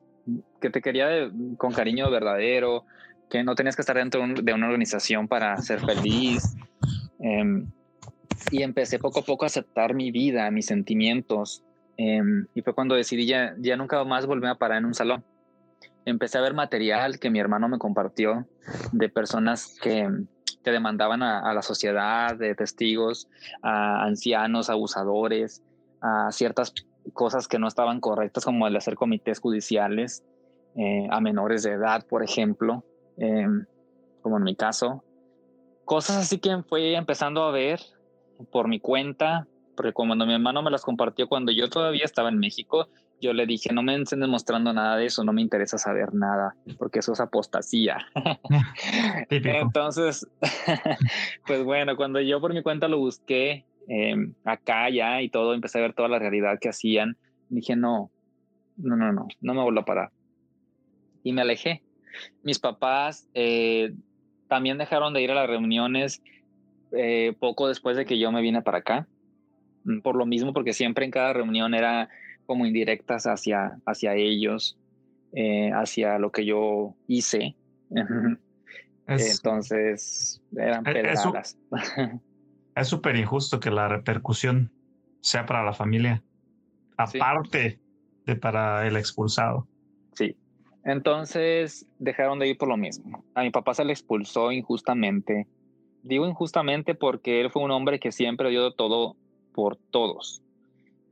que te quería con cariño verdadero, que no tenías que estar dentro de una organización para ser feliz. Em, y empecé poco a poco a aceptar mi vida, mis sentimientos. Em, y fue cuando decidí ya, ya nunca más volver a parar en un salón. Empecé a ver material que mi hermano me compartió de personas que, que demandaban a, a, la sociedad, de testigos, a ancianos, abusadores, a ciertas cosas que no estaban correctas, como el hacer comités judiciales eh, a menores de edad, por ejemplo, em, como en mi caso. Cosas así que fui empezando a ver por mi cuenta, porque cuando mi hermano me las compartió cuando yo todavía estaba en México, yo le dije, no me estén demostrando nada de eso, no me interesa saber nada, porque eso es apostasía. *laughs* Entonces, *laughs* pues bueno, cuando yo por mi cuenta lo busqué, Em, acá ya y todo, empecé a ver toda la realidad que hacían. Dije, no, no, no, no, no me vuelvo a parar. Y me alejé. Mis papás eh, también dejaron de ir a las reuniones eh, poco después de que yo me vine para acá. Mm, por lo mismo, porque siempre en cada reunión era como indirectas hacia, hacia ellos, eh, hacia lo que yo hice. *laughs* Entonces, eran pedradas. *laughs* es súper injusto que la repercusión sea para la familia, aparte de para el expulsado. Sí. Entonces dejaron de ir por lo mismo. A mi papá se le expulsó injustamente. Digo injustamente porque él fue un hombre que siempre dio todo por todos.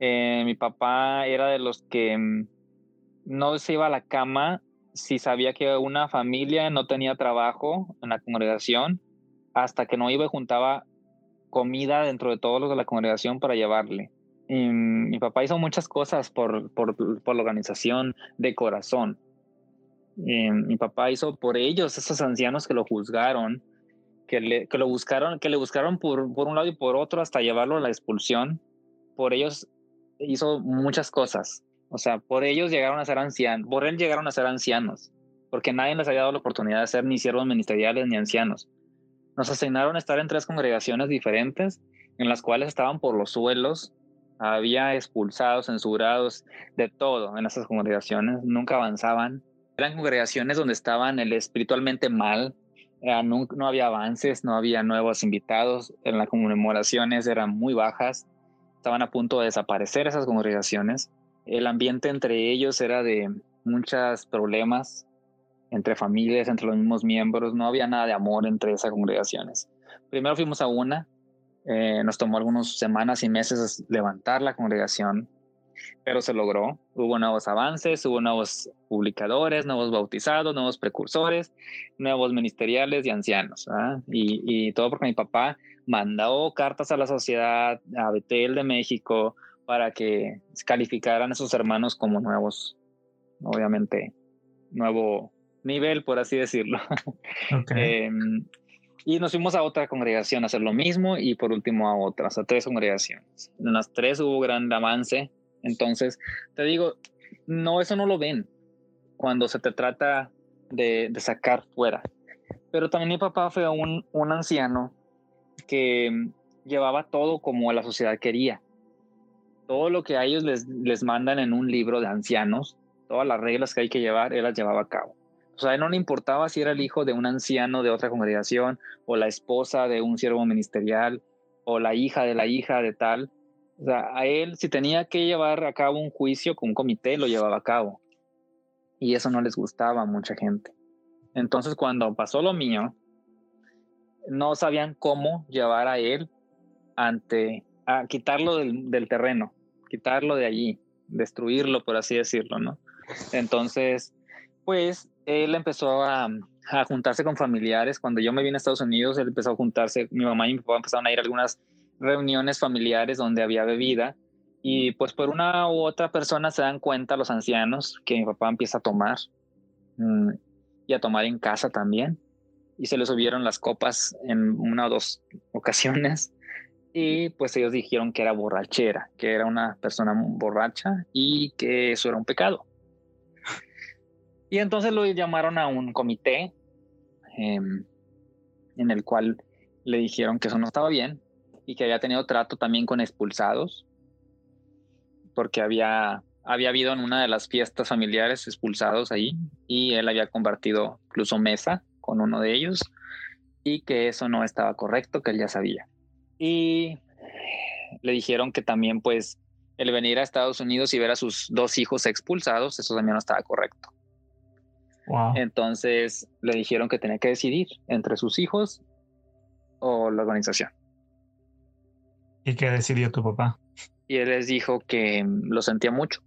Eh, mi papá era de los que mm, no se iba a la cama si sabía que una familia no tenía trabajo en la congregación hasta que no iba y juntaba comida dentro de todos los de la congregación para llevarle. Mi papá hizo muchas cosas por, por, por la organización de corazón. Mi papá hizo por ellos, esos ancianos que lo juzgaron, que, le, que lo buscaron, que le buscaron por, por un lado y por otro hasta llevarlo a la expulsión. Por ellos hizo muchas cosas. O sea, por ellos llegaron a ser ancianos, por él llegaron a ser ancianos, porque nadie les había dado la oportunidad de ser ni siervos ministeriales ni ancianos. Nos asignaron estar en tres congregaciones diferentes, en las cuales estaban por los suelos, había expulsados, censurados, de todo en esas congregaciones, nunca avanzaban. Eran congregaciones donde estaban el espiritualmente mal, eh, no, no, había avances, no había nuevos invitados, en las conmemoraciones eran muy bajas, estaban a punto de desaparecer esas congregaciones. El ambiente entre ellos era de muchos problemas, entre familias, entre los mismos miembros, no había nada de amor entre esas congregaciones. Primero fuimos a una, eh, nos tomó algunas semanas y meses levantar la congregación, pero se logró. Hubo nuevos avances, hubo nuevos publicadores, nuevos bautizados, nuevos precursores, nuevos ministeriales y ancianos. Y, y, todo porque mi papá mandó cartas a la sociedad, a Betel de México, para que calificaran a sus hermanos como nuevos, obviamente, nuevo nivel, por así decirlo. *laughs* Em, y nos fuimos a otra congregación a hacer lo mismo y por último a otras, a tres congregaciones. En las tres hubo gran avance. Entonces, te digo, no, eso no lo ven cuando se te trata de, de sacar fuera. Pero también mi papá fue un, un anciano que llevaba todo como la sociedad quería. Todo lo que a ellos les, les mandan en un libro de ancianos, todas las reglas que hay que llevar, él las llevaba a cabo. O sea, no le importaba si era el hijo de un anciano de otra congregación o la esposa de un siervo ministerial o la hija de la hija de tal. O sea, a él si tenía que llevar a cabo un juicio con un comité, lo llevaba a cabo. Y eso no les gustaba a mucha gente. Entonces, cuando pasó lo mío, no sabían cómo llevar a él ante, a quitarlo del terreno, quitarlo de allí, destruirlo, por así decirlo, ¿no? Entonces, pues él empezó a, juntarse con familiares. Cuando yo me vine a Estados Unidos, él empezó a juntarse, mi mamá y mi papá empezaron a ir a algunas reuniones familiares donde había bebida. Y pues por una u otra persona se dan cuenta los ancianos que mi papá empieza a tomar mm, y a tomar en casa también y se le subieron las copas en una o dos *laughs* ocasiones y pues ellos dijeron que era borrachera, que era una persona borracha y que eso era un pecado. Y entonces lo llamaron a un comité em, en el cual le dijeron que eso no estaba bien y que había tenido trato también con expulsados, porque había, había habido en una de las fiestas familiares expulsados ahí y él había convertido incluso mesa con uno de ellos y que eso no estaba correcto, que él ya sabía. Y le dijeron que también pues el venir a Estados Unidos y ver a sus dos hijos expulsados, eso también no estaba correcto. Entonces le dijeron que tenía que decidir entre sus hijos o la organización. ¿Y qué decidió tu papá? Y él les dijo que lo sentía mucho,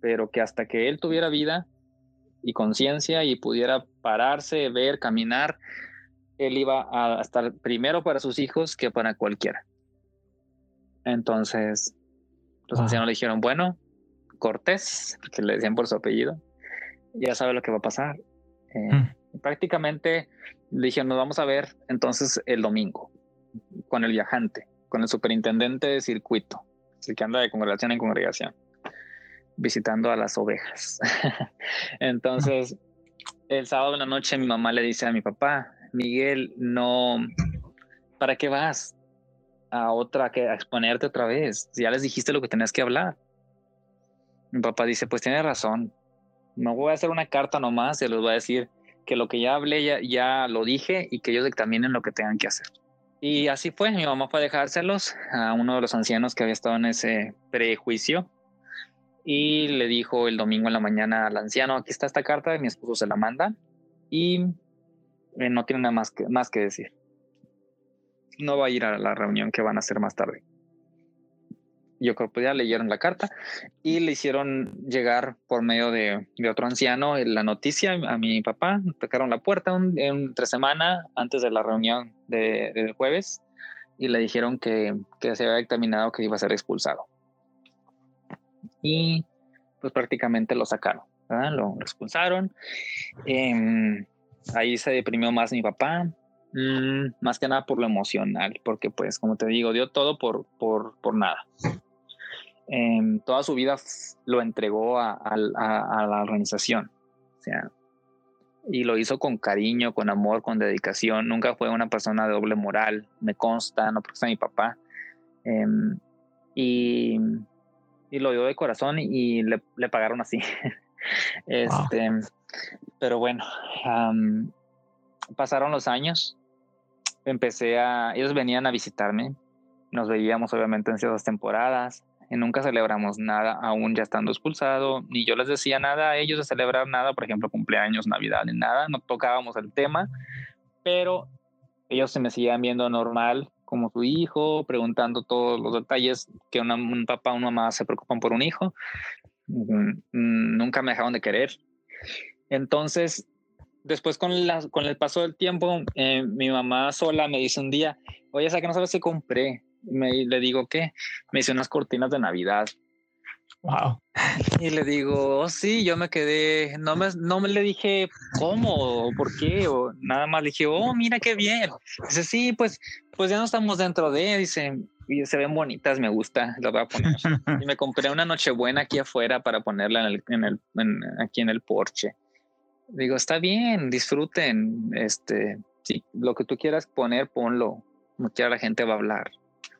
pero que hasta que él tuviera vida, y conciencia y pudiera pararse, ver, caminar, él iba a estar primero para sus hijos que para cualquiera. Entonces, los ancianos le dijeron, bueno, Cortés, que le decían por su apellido, ya sabe lo que va a pasar. Eh, mm. Prácticamente dijeron, nos vamos a ver entonces el domingo con el viajante, con el superintendente de circuito, el que anda de congregación en congregación visitando a las ovejas. *laughs* Entonces, el sábado en la noche mi mamá le dice a mi papá, Miguel, no, ¿para qué vas a otra, que a exponerte otra vez? Ya les dijiste lo que tenías que hablar. Mi papá dice, pues tiene razón, no voy a hacer una carta nomás, se los voy a decir que lo que ya hablé ya, ya lo dije y que ellos dictaminen lo que tengan que hacer. Y así fue, mi mamá fue a dejárselos a uno de los ancianos que había estado en ese prejuicio y le dijo el domingo en la mañana al anciano, aquí está esta carta, mi esposo se la manda y eh, no tiene nada más que, más que decir. No va a ir a la reunión que van a hacer más tarde. Que ya leyeron la carta y le hicieron llegar por medio de, otro anciano la noticia a mi papá. Tocaron la puerta un, entre semana antes de la reunión de, del jueves y le dijeron que, que se había dictaminado que iba a ser expulsado y pues prácticamente lo sacaron, lo expulsaron. Em, ahí se deprimió más mi papá, mm, más que nada por lo emocional, porque pues como te digo, dio todo por, por, por nada. Em, toda su vida lo entregó a, a, la organización, o sea, y lo hizo con cariño, con amor, con dedicación. Nunca fue una persona de doble moral, me consta, no porque está mi papá. Em, y y lo dio de corazón y le, le pagaron así. *laughs* este, pero bueno, pasaron los años, empecé a, ellos venían a visitarme, nos veíamos obviamente en ciertas temporadas, nunca celebramos nada, aún ya estando expulsado, ni yo les decía nada a ellos de celebrar nada, por ejemplo, cumpleaños, Navidad, ni nada, no tocábamos el tema, pero ellos se me seguían viendo normal, como su hijo, preguntando todos los detalles que un papá o una mamá se preocupan por un hijo. Mm, nunca me dejaron de querer. Entonces, después con, con el paso del tiempo, eh, mi mamá sola me dice un día, oye, ¿sabes que no sabes si compré? Me, le digo, ¿qué? Me hice unas cortinas de Navidad Wow. *laughs* Y le digo, oh, sí, yo me quedé, no me, no me le dije cómo o por qué, o nada más le dije, oh, mira qué bien. Dice, sí, pues, pues ya no estamos dentro de, dice, y se ven bonitas, me gusta, las voy a poner. *laughs* y me compré una nochebuena aquí afuera para ponerla en el, en el, aquí en el porche. Digo, está bien, disfruten, este, sí, lo que tú quieras poner, ponlo, como quiera la gente va a hablar.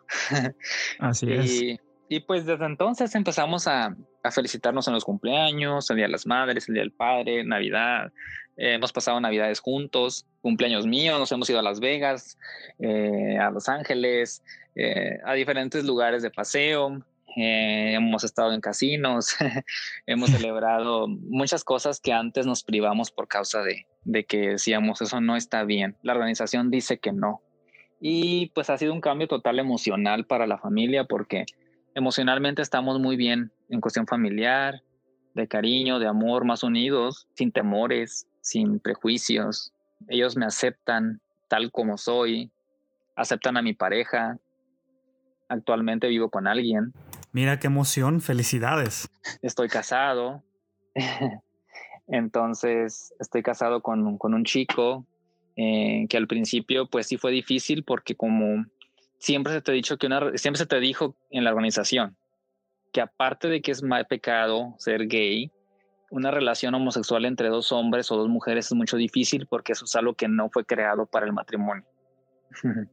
*laughs* Así es. Y pues desde entonces empezamos a, felicitarnos en los cumpleaños, el Día de las Madres, el Día del Padre, Navidad. Eh, hemos pasado Navidades juntos, cumpleaños míos, nos hemos ido a Las Vegas, eh, a Los Ángeles, eh, a diferentes lugares de paseo. hemos estado en casinos, *laughs* hemos *laughs* celebrado muchas cosas que antes nos privamos por causa de, de que decíamos eso no está bien. La organización dice que no. Y pues ha sido un cambio total emocional para la familia porque emocionalmente estamos muy bien en cuestión familiar, de cariño, de amor, más unidos, sin temores, sin prejuicios. Ellos me aceptan tal como soy, aceptan a mi pareja. Actualmente vivo con alguien. Mira qué emoción, felicidades. Estoy casado. *laughs* Entonces, estoy casado con, con un chico eh, que al principio pues sí fue difícil porque como siempre se te ha dicho que una, siempre se te dijo en la organización que aparte de que es mal pecado ser gay, una relación homosexual entre dos hombres o dos mujeres es mucho difícil porque eso es algo que no fue creado para el matrimonio. *laughs*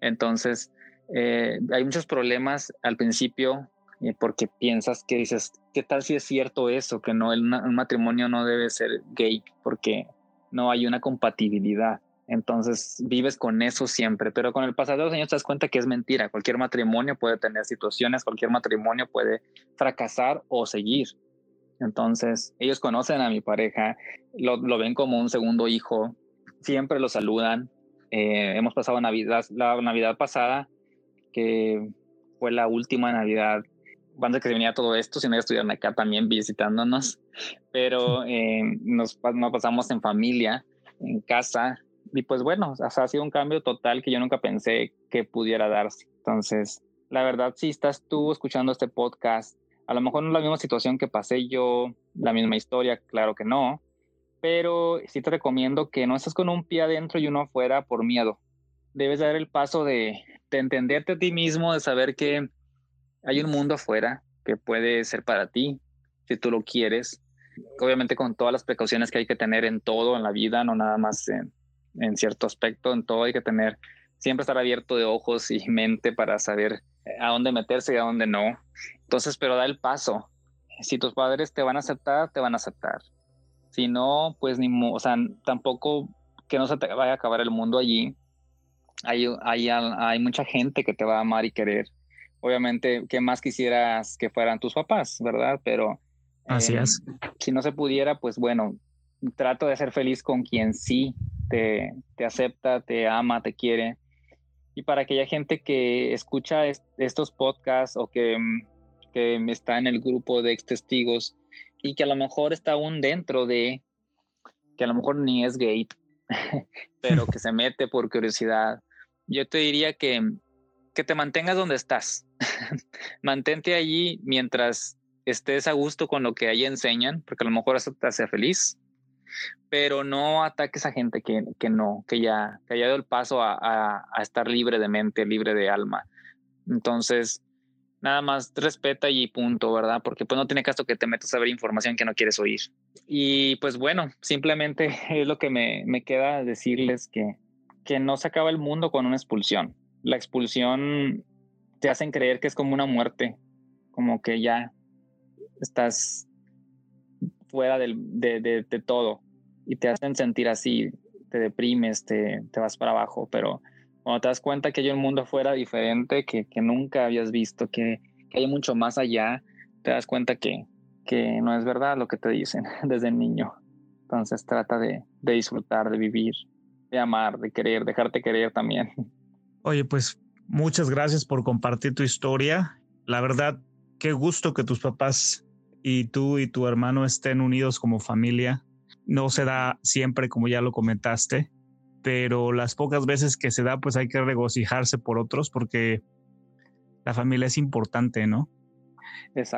Entonces, eh, hay muchos problemas al principio eh, porque piensas que dices, ¿qué tal si es cierto eso? Que no, el, un matrimonio no debe ser gay porque no hay una compatibilidad. Entonces vives con eso siempre, pero con el pasar de los años te das cuenta que es mentira. Cualquier matrimonio puede tener situaciones, cualquier matrimonio puede fracasar o seguir. Entonces ellos conocen a mi pareja, lo, ven como un segundo hijo, siempre lo saludan. Eh, hemos pasado Navidad, la Navidad pasada, que fue la última Navidad antes que se venía todo esto, si no estuvieron acá también visitándonos, pero eh, nos, nos pasamos en familia, en casa, y pues bueno, ha sido un cambio total que yo nunca pensé que pudiera darse. Entonces, la verdad, si estás tú escuchando este podcast, a lo mejor no es la misma situación que pasé yo, la misma historia, claro que no, pero sí te recomiendo que no estés con un pie adentro y uno afuera por miedo. Debes dar el paso de, de entenderte a ti mismo, de saber que hay un mundo afuera que puede ser para ti, si tú lo quieres. Obviamente con todas las precauciones que hay que tener en todo en la vida, no nada más en, en cierto aspecto, en todo hay que tener, siempre estar abierto de ojos y *laughs* mente para saber a dónde meterse y a dónde no. Entonces, pero da el paso. Si tus padres te van a aceptar, te van a aceptar. Si no, pues ni, o sea, tampoco que no se te vaya a acabar el mundo allí. Hay, hay, hay mucha gente que te va a amar y querer. Obviamente, ¿qué más quisieras que fueran tus papás, verdad? Pero Así es. Si no se pudiera, pues bueno, trato de ser feliz con quien sí te, te acepta, te ama, te quiere. Y para aquella gente que escucha estos podcasts o que, mm, que está en el grupo de ex testigos y que a lo mejor está aún dentro de, que a lo mejor ni es gay, *laughs* pero que se mete por curiosidad, yo te diría que, que te mantengas donde estás. *laughs* Mantente allí mientras estés a gusto con lo que ahí enseñan, porque a lo mejor eso te hace feliz pero no ataques a gente que, que no, que ya, que haya dado el paso a, a, estar libre de mente, libre de alma. Entonces, nada más respeta y punto, ¿verdad? Porque pues no tiene caso que te metas a ver información que no quieres oír. Y pues bueno, simplemente *laughs* es lo que me, me queda decirles que, que no se acaba el mundo con una expulsión. La expulsión te hacen creer que es como una muerte, como que ya estás fuera de, todo y te hacen sentir así, te deprimes, te, te, vas para abajo, pero cuando te das cuenta que hay un mundo afuera diferente que, que nunca habías visto, que, que, hay mucho más allá, te das cuenta que, que no es verdad lo que te dicen *laughs* desde niño. Entonces trata de, de disfrutar, de vivir, de amar, de querer, dejarte querer también. Oye, pues muchas gracias por compartir tu historia. La verdad, qué gusto que tus papás y tú y tu hermano estén unidos como familia. No se da siempre, como ya lo comentaste, pero las pocas veces que se da, pues hay que regocijarse por otros porque la familia es importante, ¿no?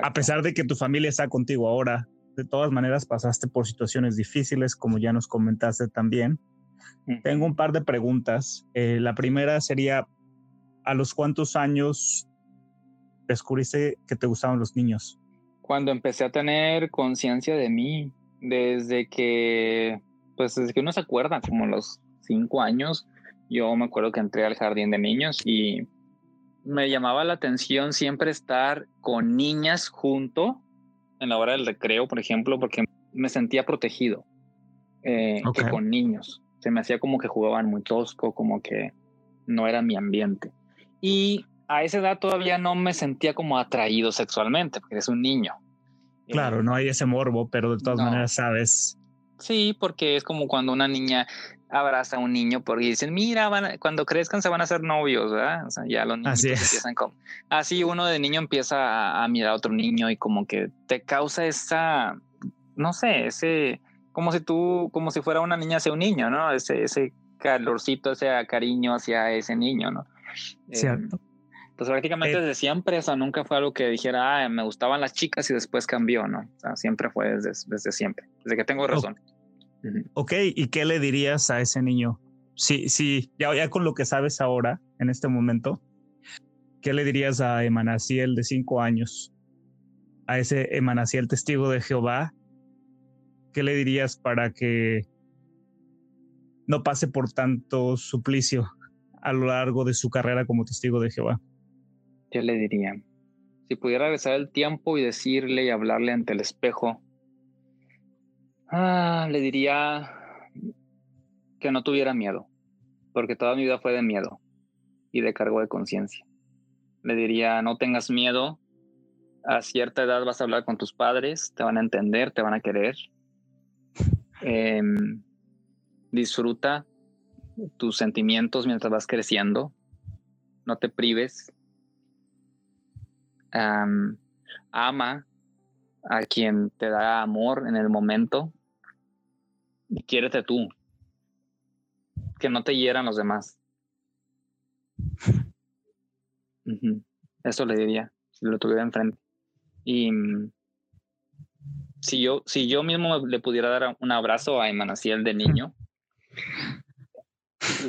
A pesar de que tu familia está contigo ahora, de todas maneras pasaste por situaciones difíciles, como ya nos comentaste también. Tengo un par de preguntas. Eh, la primera sería, ¿a los cuántos años descubriste que te gustaban los niños? Cuando empecé a tener conciencia de mí, desde que, pues desde que uno se acuerda, como los cinco años, yo me acuerdo que entré al jardín de niños y me llamaba la atención siempre estar con niñas junto en la hora del recreo, por ejemplo, porque me sentía protegido eh, que con niños. Se me hacía como que jugaban muy tosco, como que no era mi ambiente. Y a esa edad todavía no me sentía como atraído sexualmente, porque eres un niño. Claro, no hay ese morbo, pero de todas maneras sabes. Sí, porque es como cuando una niña abraza a un niño porque dicen, mira, cuando crezcan se van a hacer novios, ¿verdad? O sea, ya los niños empiezan como... Así uno de niño empieza a, mirar a otro niño y como que te causa esa, no sé, ese, como si tú, como si fuera una niña hacia un niño, ¿no? Ese, ese calorcito, ese cariño hacia ese niño, ¿no? Cierto. Entonces prácticamente eh, desde siempre, o sea, nunca fue algo que dijera, ah, me gustaban las chicas y después cambió, ¿no? O sea, siempre fue desde, desde siempre, desde que tengo razón. Ok, ¿y qué le dirías a ese niño? Sí, sí, ya, ya con lo que sabes ahora, en este momento, ¿qué le dirías a Emanaciel de cinco años? A ese Emanaciel testigo de Jehová, ¿qué le dirías para que no pase por tanto suplicio a lo largo de su carrera como testigo de Jehová? Yo le diría, si pudiera regresar el tiempo y decirle y hablarle ante el espejo Ah, le diría que no tuviera miedo, porque toda mi vida fue de miedo y de cargo de conciencia. Le diría, no tengas miedo, a cierta edad vas a hablar con tus padres, te van a entender, te van a querer. Em, disfruta tus sentimientos mientras vas creciendo, no te prives. ama a quien te da amor en el momento y quiérete tú. Que no te hieran los demás. *laughs* Eso le diría, si lo tuviera enfrente. Y mm, si yo, si yo mismo le pudiera dar un abrazo a Emanaciel de niño,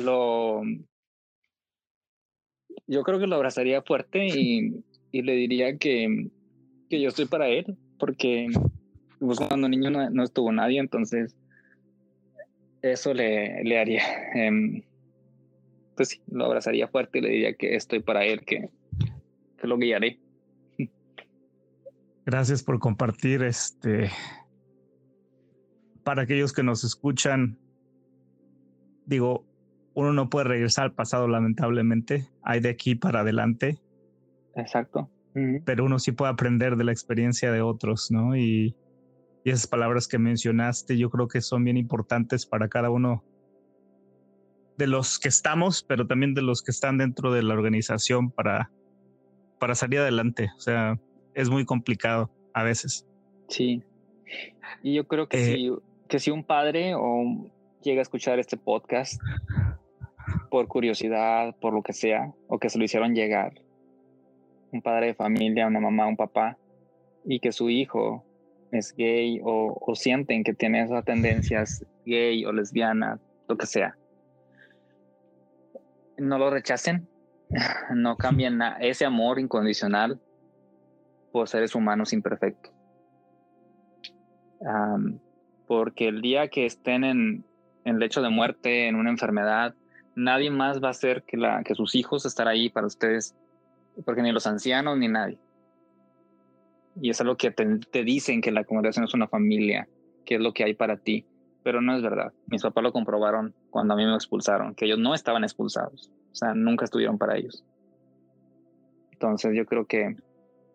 lo yo creo que lo abrazaría fuerte y, le diría que, que, yo estoy para él, porque pues, cuando niño no estuvo nadie, entonces eso le, le haría. Em, pues sí, lo abrazaría fuerte y le diría que estoy para él, que, que lo guiaré. Gracias por compartir este. Para aquellos que nos escuchan, digo, uno no puede regresar al pasado, lamentablemente. Hay de aquí para adelante. Exacto. Pero uno sí puede aprender de la experiencia de otros, ¿no? Y, y esas palabras que mencionaste yo creo que son bien importantes para cada uno de los que estamos, pero también de los que están dentro de la organización para, para salir adelante. O sea, es muy complicado a veces. Sí. Y yo creo que, si, eh, que si un padre o llega a escuchar este podcast por curiosidad, por lo que sea, o que se lo hicieron llegar, un padre de familia, una mamá, un papá, y que su hijo es gay o, sienten que tiene esas tendencias gay o lesbiana, lo que sea. No lo rechacen, *laughs* no cambien ese amor incondicional por seres humanos imperfectos. porque el día que estén en, en lecho de muerte, en una enfermedad, nadie más va a hacer que, la, que sus hijos estar ahí para ustedes, porque ni los ancianos ni nadie y es algo que te, dicen que la congregación es una familia, que es lo que hay para ti, pero no es verdad. Mis papás lo comprobaron cuando a mí me expulsaron, que ellos no estaban expulsados, o sea, nunca estuvieron para ellos. Entonces yo creo que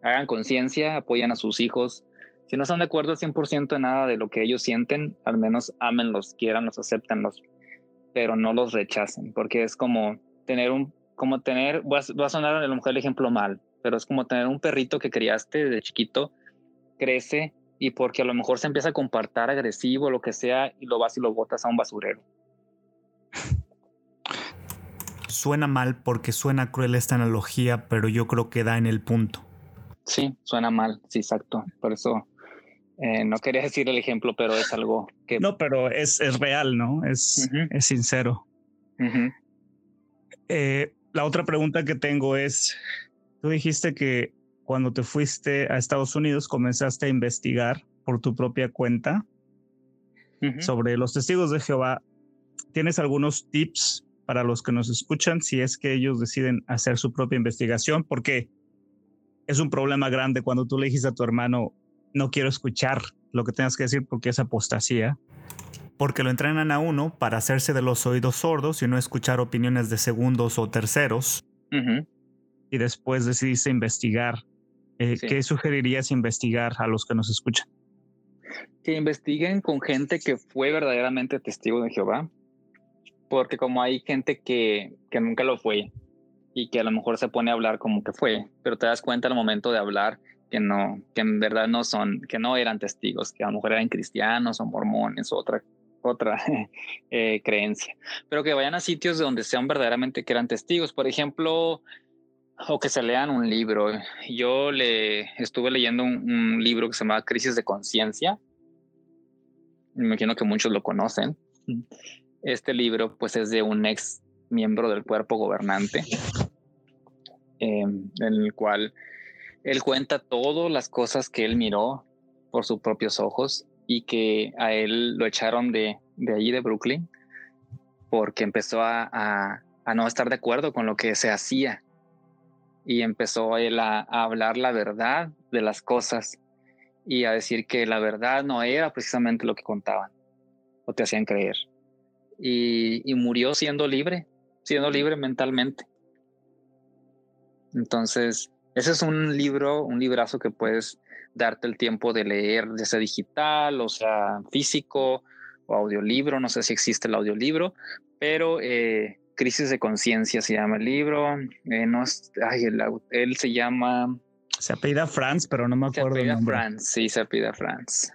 hagan conciencia, apoyan a sus hijos. Si no están de acuerdo al 100% en nada de lo que ellos sienten, al menos amenlos, quieranlos, acéptenlos, pero no los rechacen, porque es como tener un, como tener, va a, sonar a lo mejor el ejemplo mal, pero es como tener un perrito que criaste de chiquito, crece y porque a lo mejor se empieza a compartir agresivo, lo que sea, y lo vas y lo botas a un basurero. Suena mal porque suena cruel esta analogía, pero yo creo que da en el punto. Sí, suena mal, sí, exacto. Por eso eh, no quería *laughs* decir el ejemplo, pero es algo que... No, pero es, es real, ¿no? Es, es sincero. Eh, la otra pregunta que tengo es, tú dijiste que cuando te fuiste a Estados Unidos comenzaste a investigar por tu propia cuenta sobre los testigos de Jehová. ¿Tienes algunos tips para los que nos escuchan si es que ellos deciden hacer su propia investigación? Porque es un problema grande cuando tú le dijiste a tu hermano, no quiero escuchar lo que tengas que decir porque es apostasía. Porque lo entrenan a uno para hacerse de los oídos sordos y no escuchar opiniones de segundos o terceros. Y después decidiste investigar. Eh, ¿Qué sugerirías investigar a los que nos escuchan? Que investiguen con gente que fue verdaderamente testigo de Jehová. Porque como hay gente que, que nunca lo fue y que a lo mejor se pone a hablar como que fue, pero te das cuenta al momento de hablar que no, que en verdad no son, que no eran testigos, que a lo mejor eran cristianos o mormones o otra, otra *laughs* eh, creencia, pero que vayan a sitios donde sean verdaderamente que eran testigos, por ejemplo, o que se lean un libro. Yo le estuve leyendo un, libro que se llama Crisis de Conciencia. Me imagino que muchos lo conocen. Este libro, pues, es de un ex miembro del cuerpo gobernante, eh, en el cual él cuenta todas las cosas que él miró por sus propios ojos y que a él lo echaron de, de allí, de Brooklyn, porque empezó a, a, no estar de acuerdo con lo que se hacía y empezó él a, a, hablar la verdad de las cosas y a decir que la verdad no era precisamente lo que contaban o te hacían creer. Y, y murió siendo libre, siendo libre mentalmente. Entonces, ese es un libro, un librazo que puedes darte el tiempo de leer, ya sea digital, o sea físico o audiolibro, no sé si existe el audiolibro, pero eh, Crisis de Conciencia se llama el libro, eh, no ay, él se llama... Se apellida Franz, pero no me acuerdo. Se apellida Franz, sí, se apellida Franz.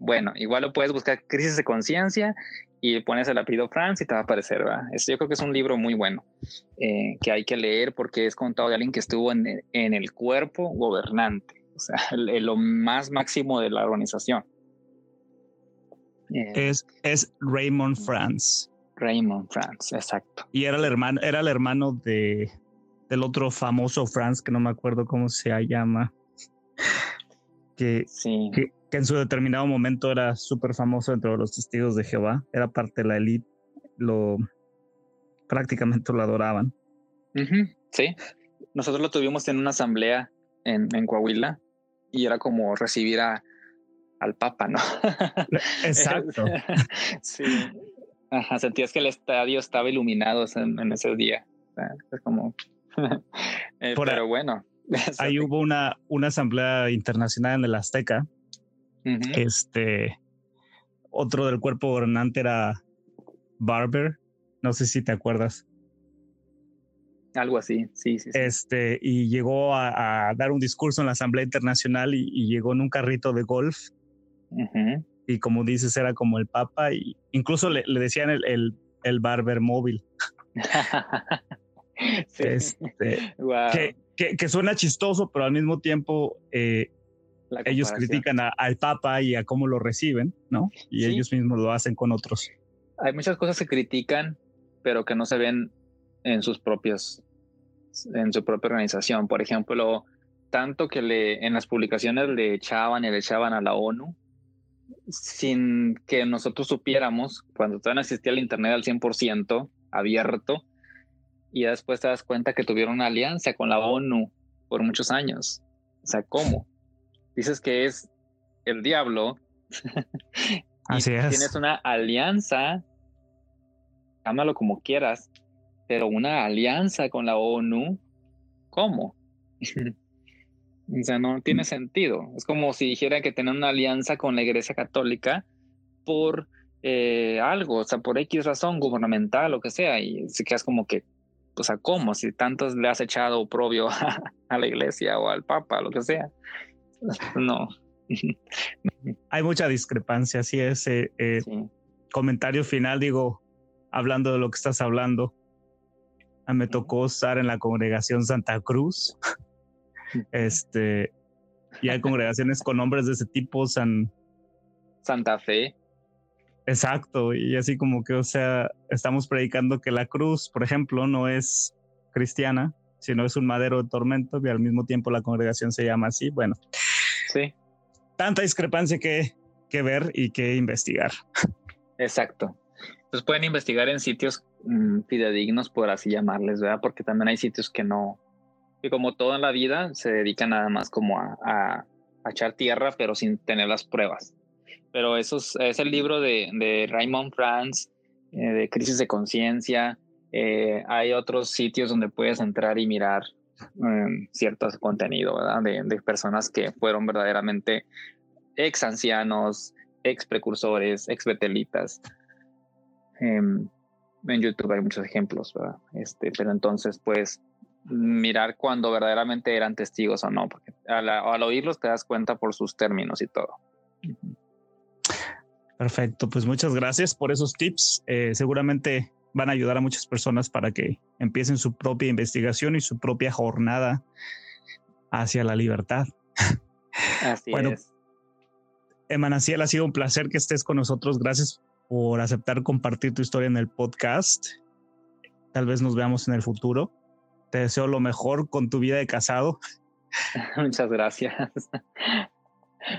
Bueno, igual lo puedes buscar Crisis de Conciencia y pones el apellido Franz y te va a aparecer, ¿verdad? yo creo que es un libro muy bueno eh, que hay que leer porque es contado de alguien que estuvo en, en el cuerpo gobernante, o sea, *laughs* lo más máximo de la organización. Eh, es, es Raymond Franz. Raymond Franz, exacto. Y era el hermano, era el hermano de, del otro famoso Franz, que no me acuerdo cómo se llama. *laughs* Que, sí que en su determinado momento era súper famoso entre los testigos de Jehová, era parte de la élite, lo prácticamente lo adoraban. Sí, nosotros lo tuvimos en una asamblea en, en Coahuila y era como recibir a, al Papa, ¿no? *laughs* Exacto. *laughs* sí, Ajá, sentías que el estadio estaba iluminado en, ese día. es como... *laughs* Eh, pero bueno. Ahí hubo una, una asamblea internacional en el Azteca este, otro del cuerpo gobernante era Barber, no sé si te acuerdas. Algo así, sí, sí. Este, y llegó a, dar un discurso en la Asamblea Internacional y, llegó en un carrito de golf. Y como dices, era como el Papa, y incluso le, decían el, el, Barber móvil. *laughs* este, que, que, suena chistoso, pero al mismo tiempo eh, ellos critican al Papa y a cómo lo reciben, ¿no? Y ellos mismos lo hacen con otros. Hay muchas cosas que critican, pero que no se ven en sus propios, en su propia organización. Por ejemplo, tanto que le, en las publicaciones le echaban y le echaban a la ONU, sin que nosotros supiéramos, cuando todavía no existía el Internet al 100% abierto, y después te das cuenta que tuvieron una alianza con la ONU por muchos años. O sea, ¿cómo? Dices que es el diablo. *laughs* Así es. Tienes una alianza, llámalo como quieras, pero una alianza con la ONU, ¿cómo? *laughs* o sea, no tiene sentido. Es como si dijeran que tienen una alianza con la Iglesia Católica por eh, algo, o sea, por X razón gubernamental, o que sea, y se quedas como que, o sea, ¿cómo? Si tantos le has echado oprobio *laughs* a la iglesia o al papa, lo que sea. No. *laughs* Hay mucha discrepancia, así es. Eh, eh, comentario final, digo, hablando de lo que estás hablando. Me tocó estar en la congregación Santa Cruz. *laughs* Este, y hay congregaciones con nombres de ese tipo, San... Santa Fe. Exacto, y así como que, o sea, estamos predicando que la cruz, por ejemplo, no es cristiana, sino es un madero de tormento y al mismo tiempo la congregación se llama así. Bueno, sí. Tanta discrepancia que, que ver y que investigar. Exacto. Pues pueden investigar en sitios mm, fidedignos, por así llamarles, ¿verdad? Porque también hay sitios que no, que como todo en la vida, se dedican nada más como a, a, echar tierra, pero sin tener las pruebas. Pero eso es, el libro de, de Raymond Franz, eh, de Crisis de Conciencia. Eh, hay otros sitios donde puedes entrar y mirar em, cierto contenido, ¿verdad? De, de, personas que fueron verdaderamente ex ancianos, ex precursores, ex betelitas. Em, en YouTube hay muchos ejemplos, ¿verdad? Este, pero entonces, pues, mirar cuando verdaderamente eran testigos o no, porque al, oírlos te das cuenta por sus términos y todo. Perfecto, pues muchas gracias por esos tips. Eh, seguramente van a ayudar a muchas personas para que empiecen su propia investigación y su propia jornada hacia la libertad. Así bueno, es. Emanaciel, ha sido un placer que estés con nosotros. Gracias por aceptar compartir tu historia en el podcast. Tal vez nos veamos en el futuro. Te deseo lo mejor con tu vida de casado. *laughs* Muchas gracias. *laughs*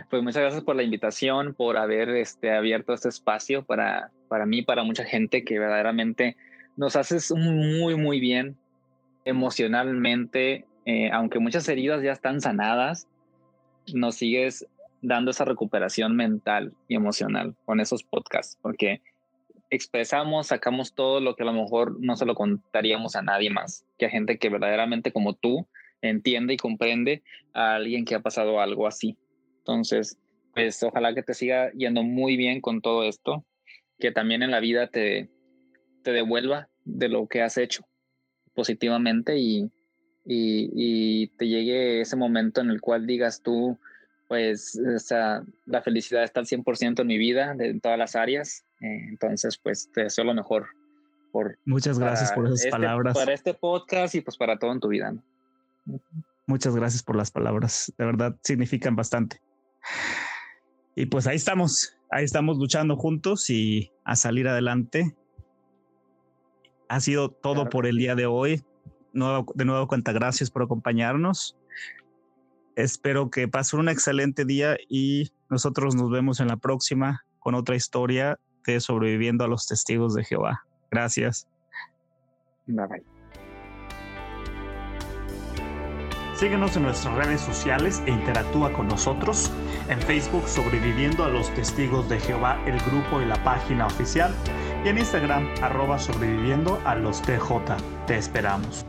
Pues muchas gracias por la invitación, por haber este, abierto este espacio para, para mí, para mucha gente que verdaderamente nos haces muy, muy bien emocionalmente, eh, aunque muchas heridas ya están sanadas, nos sigues dando esa recuperación mental y emocional con esos podcasts, porque expresamos, sacamos todo lo que a lo mejor no se lo contaríamos a nadie más, que a gente que verdaderamente como tú entiende y comprende a alguien que ha pasado algo así. Entonces, pues ojalá que te siga yendo muy bien con todo esto, que también en la vida te, te devuelva de lo que has hecho positivamente y, y, y te llegue ese momento en el cual digas tú, pues o sea, la felicidad está al 100% en mi vida, en todas las áreas. Eh, entonces, pues te deseo lo mejor. Por, Muchas gracias por esas este, palabras. Para este podcast y pues para todo en tu vida. Muchas gracias por las palabras. De verdad, significan bastante. Y pues ahí estamos, ahí estamos luchando juntos y a salir adelante. Ha sido todo por el día de hoy. de nuevo, cuenta gracias por acompañarnos. Espero que pasen un excelente día y nosotros nos vemos en la próxima con otra historia de sobreviviendo a los testigos de Jehová. Gracias. Bye bye. Síguenos en nuestras redes sociales e interactúa con nosotros en Facebook Sobreviviendo a los Testigos de Jehová, el grupo y la página oficial, y en Instagram arroba sobreviviendo a los TJ. Te esperamos.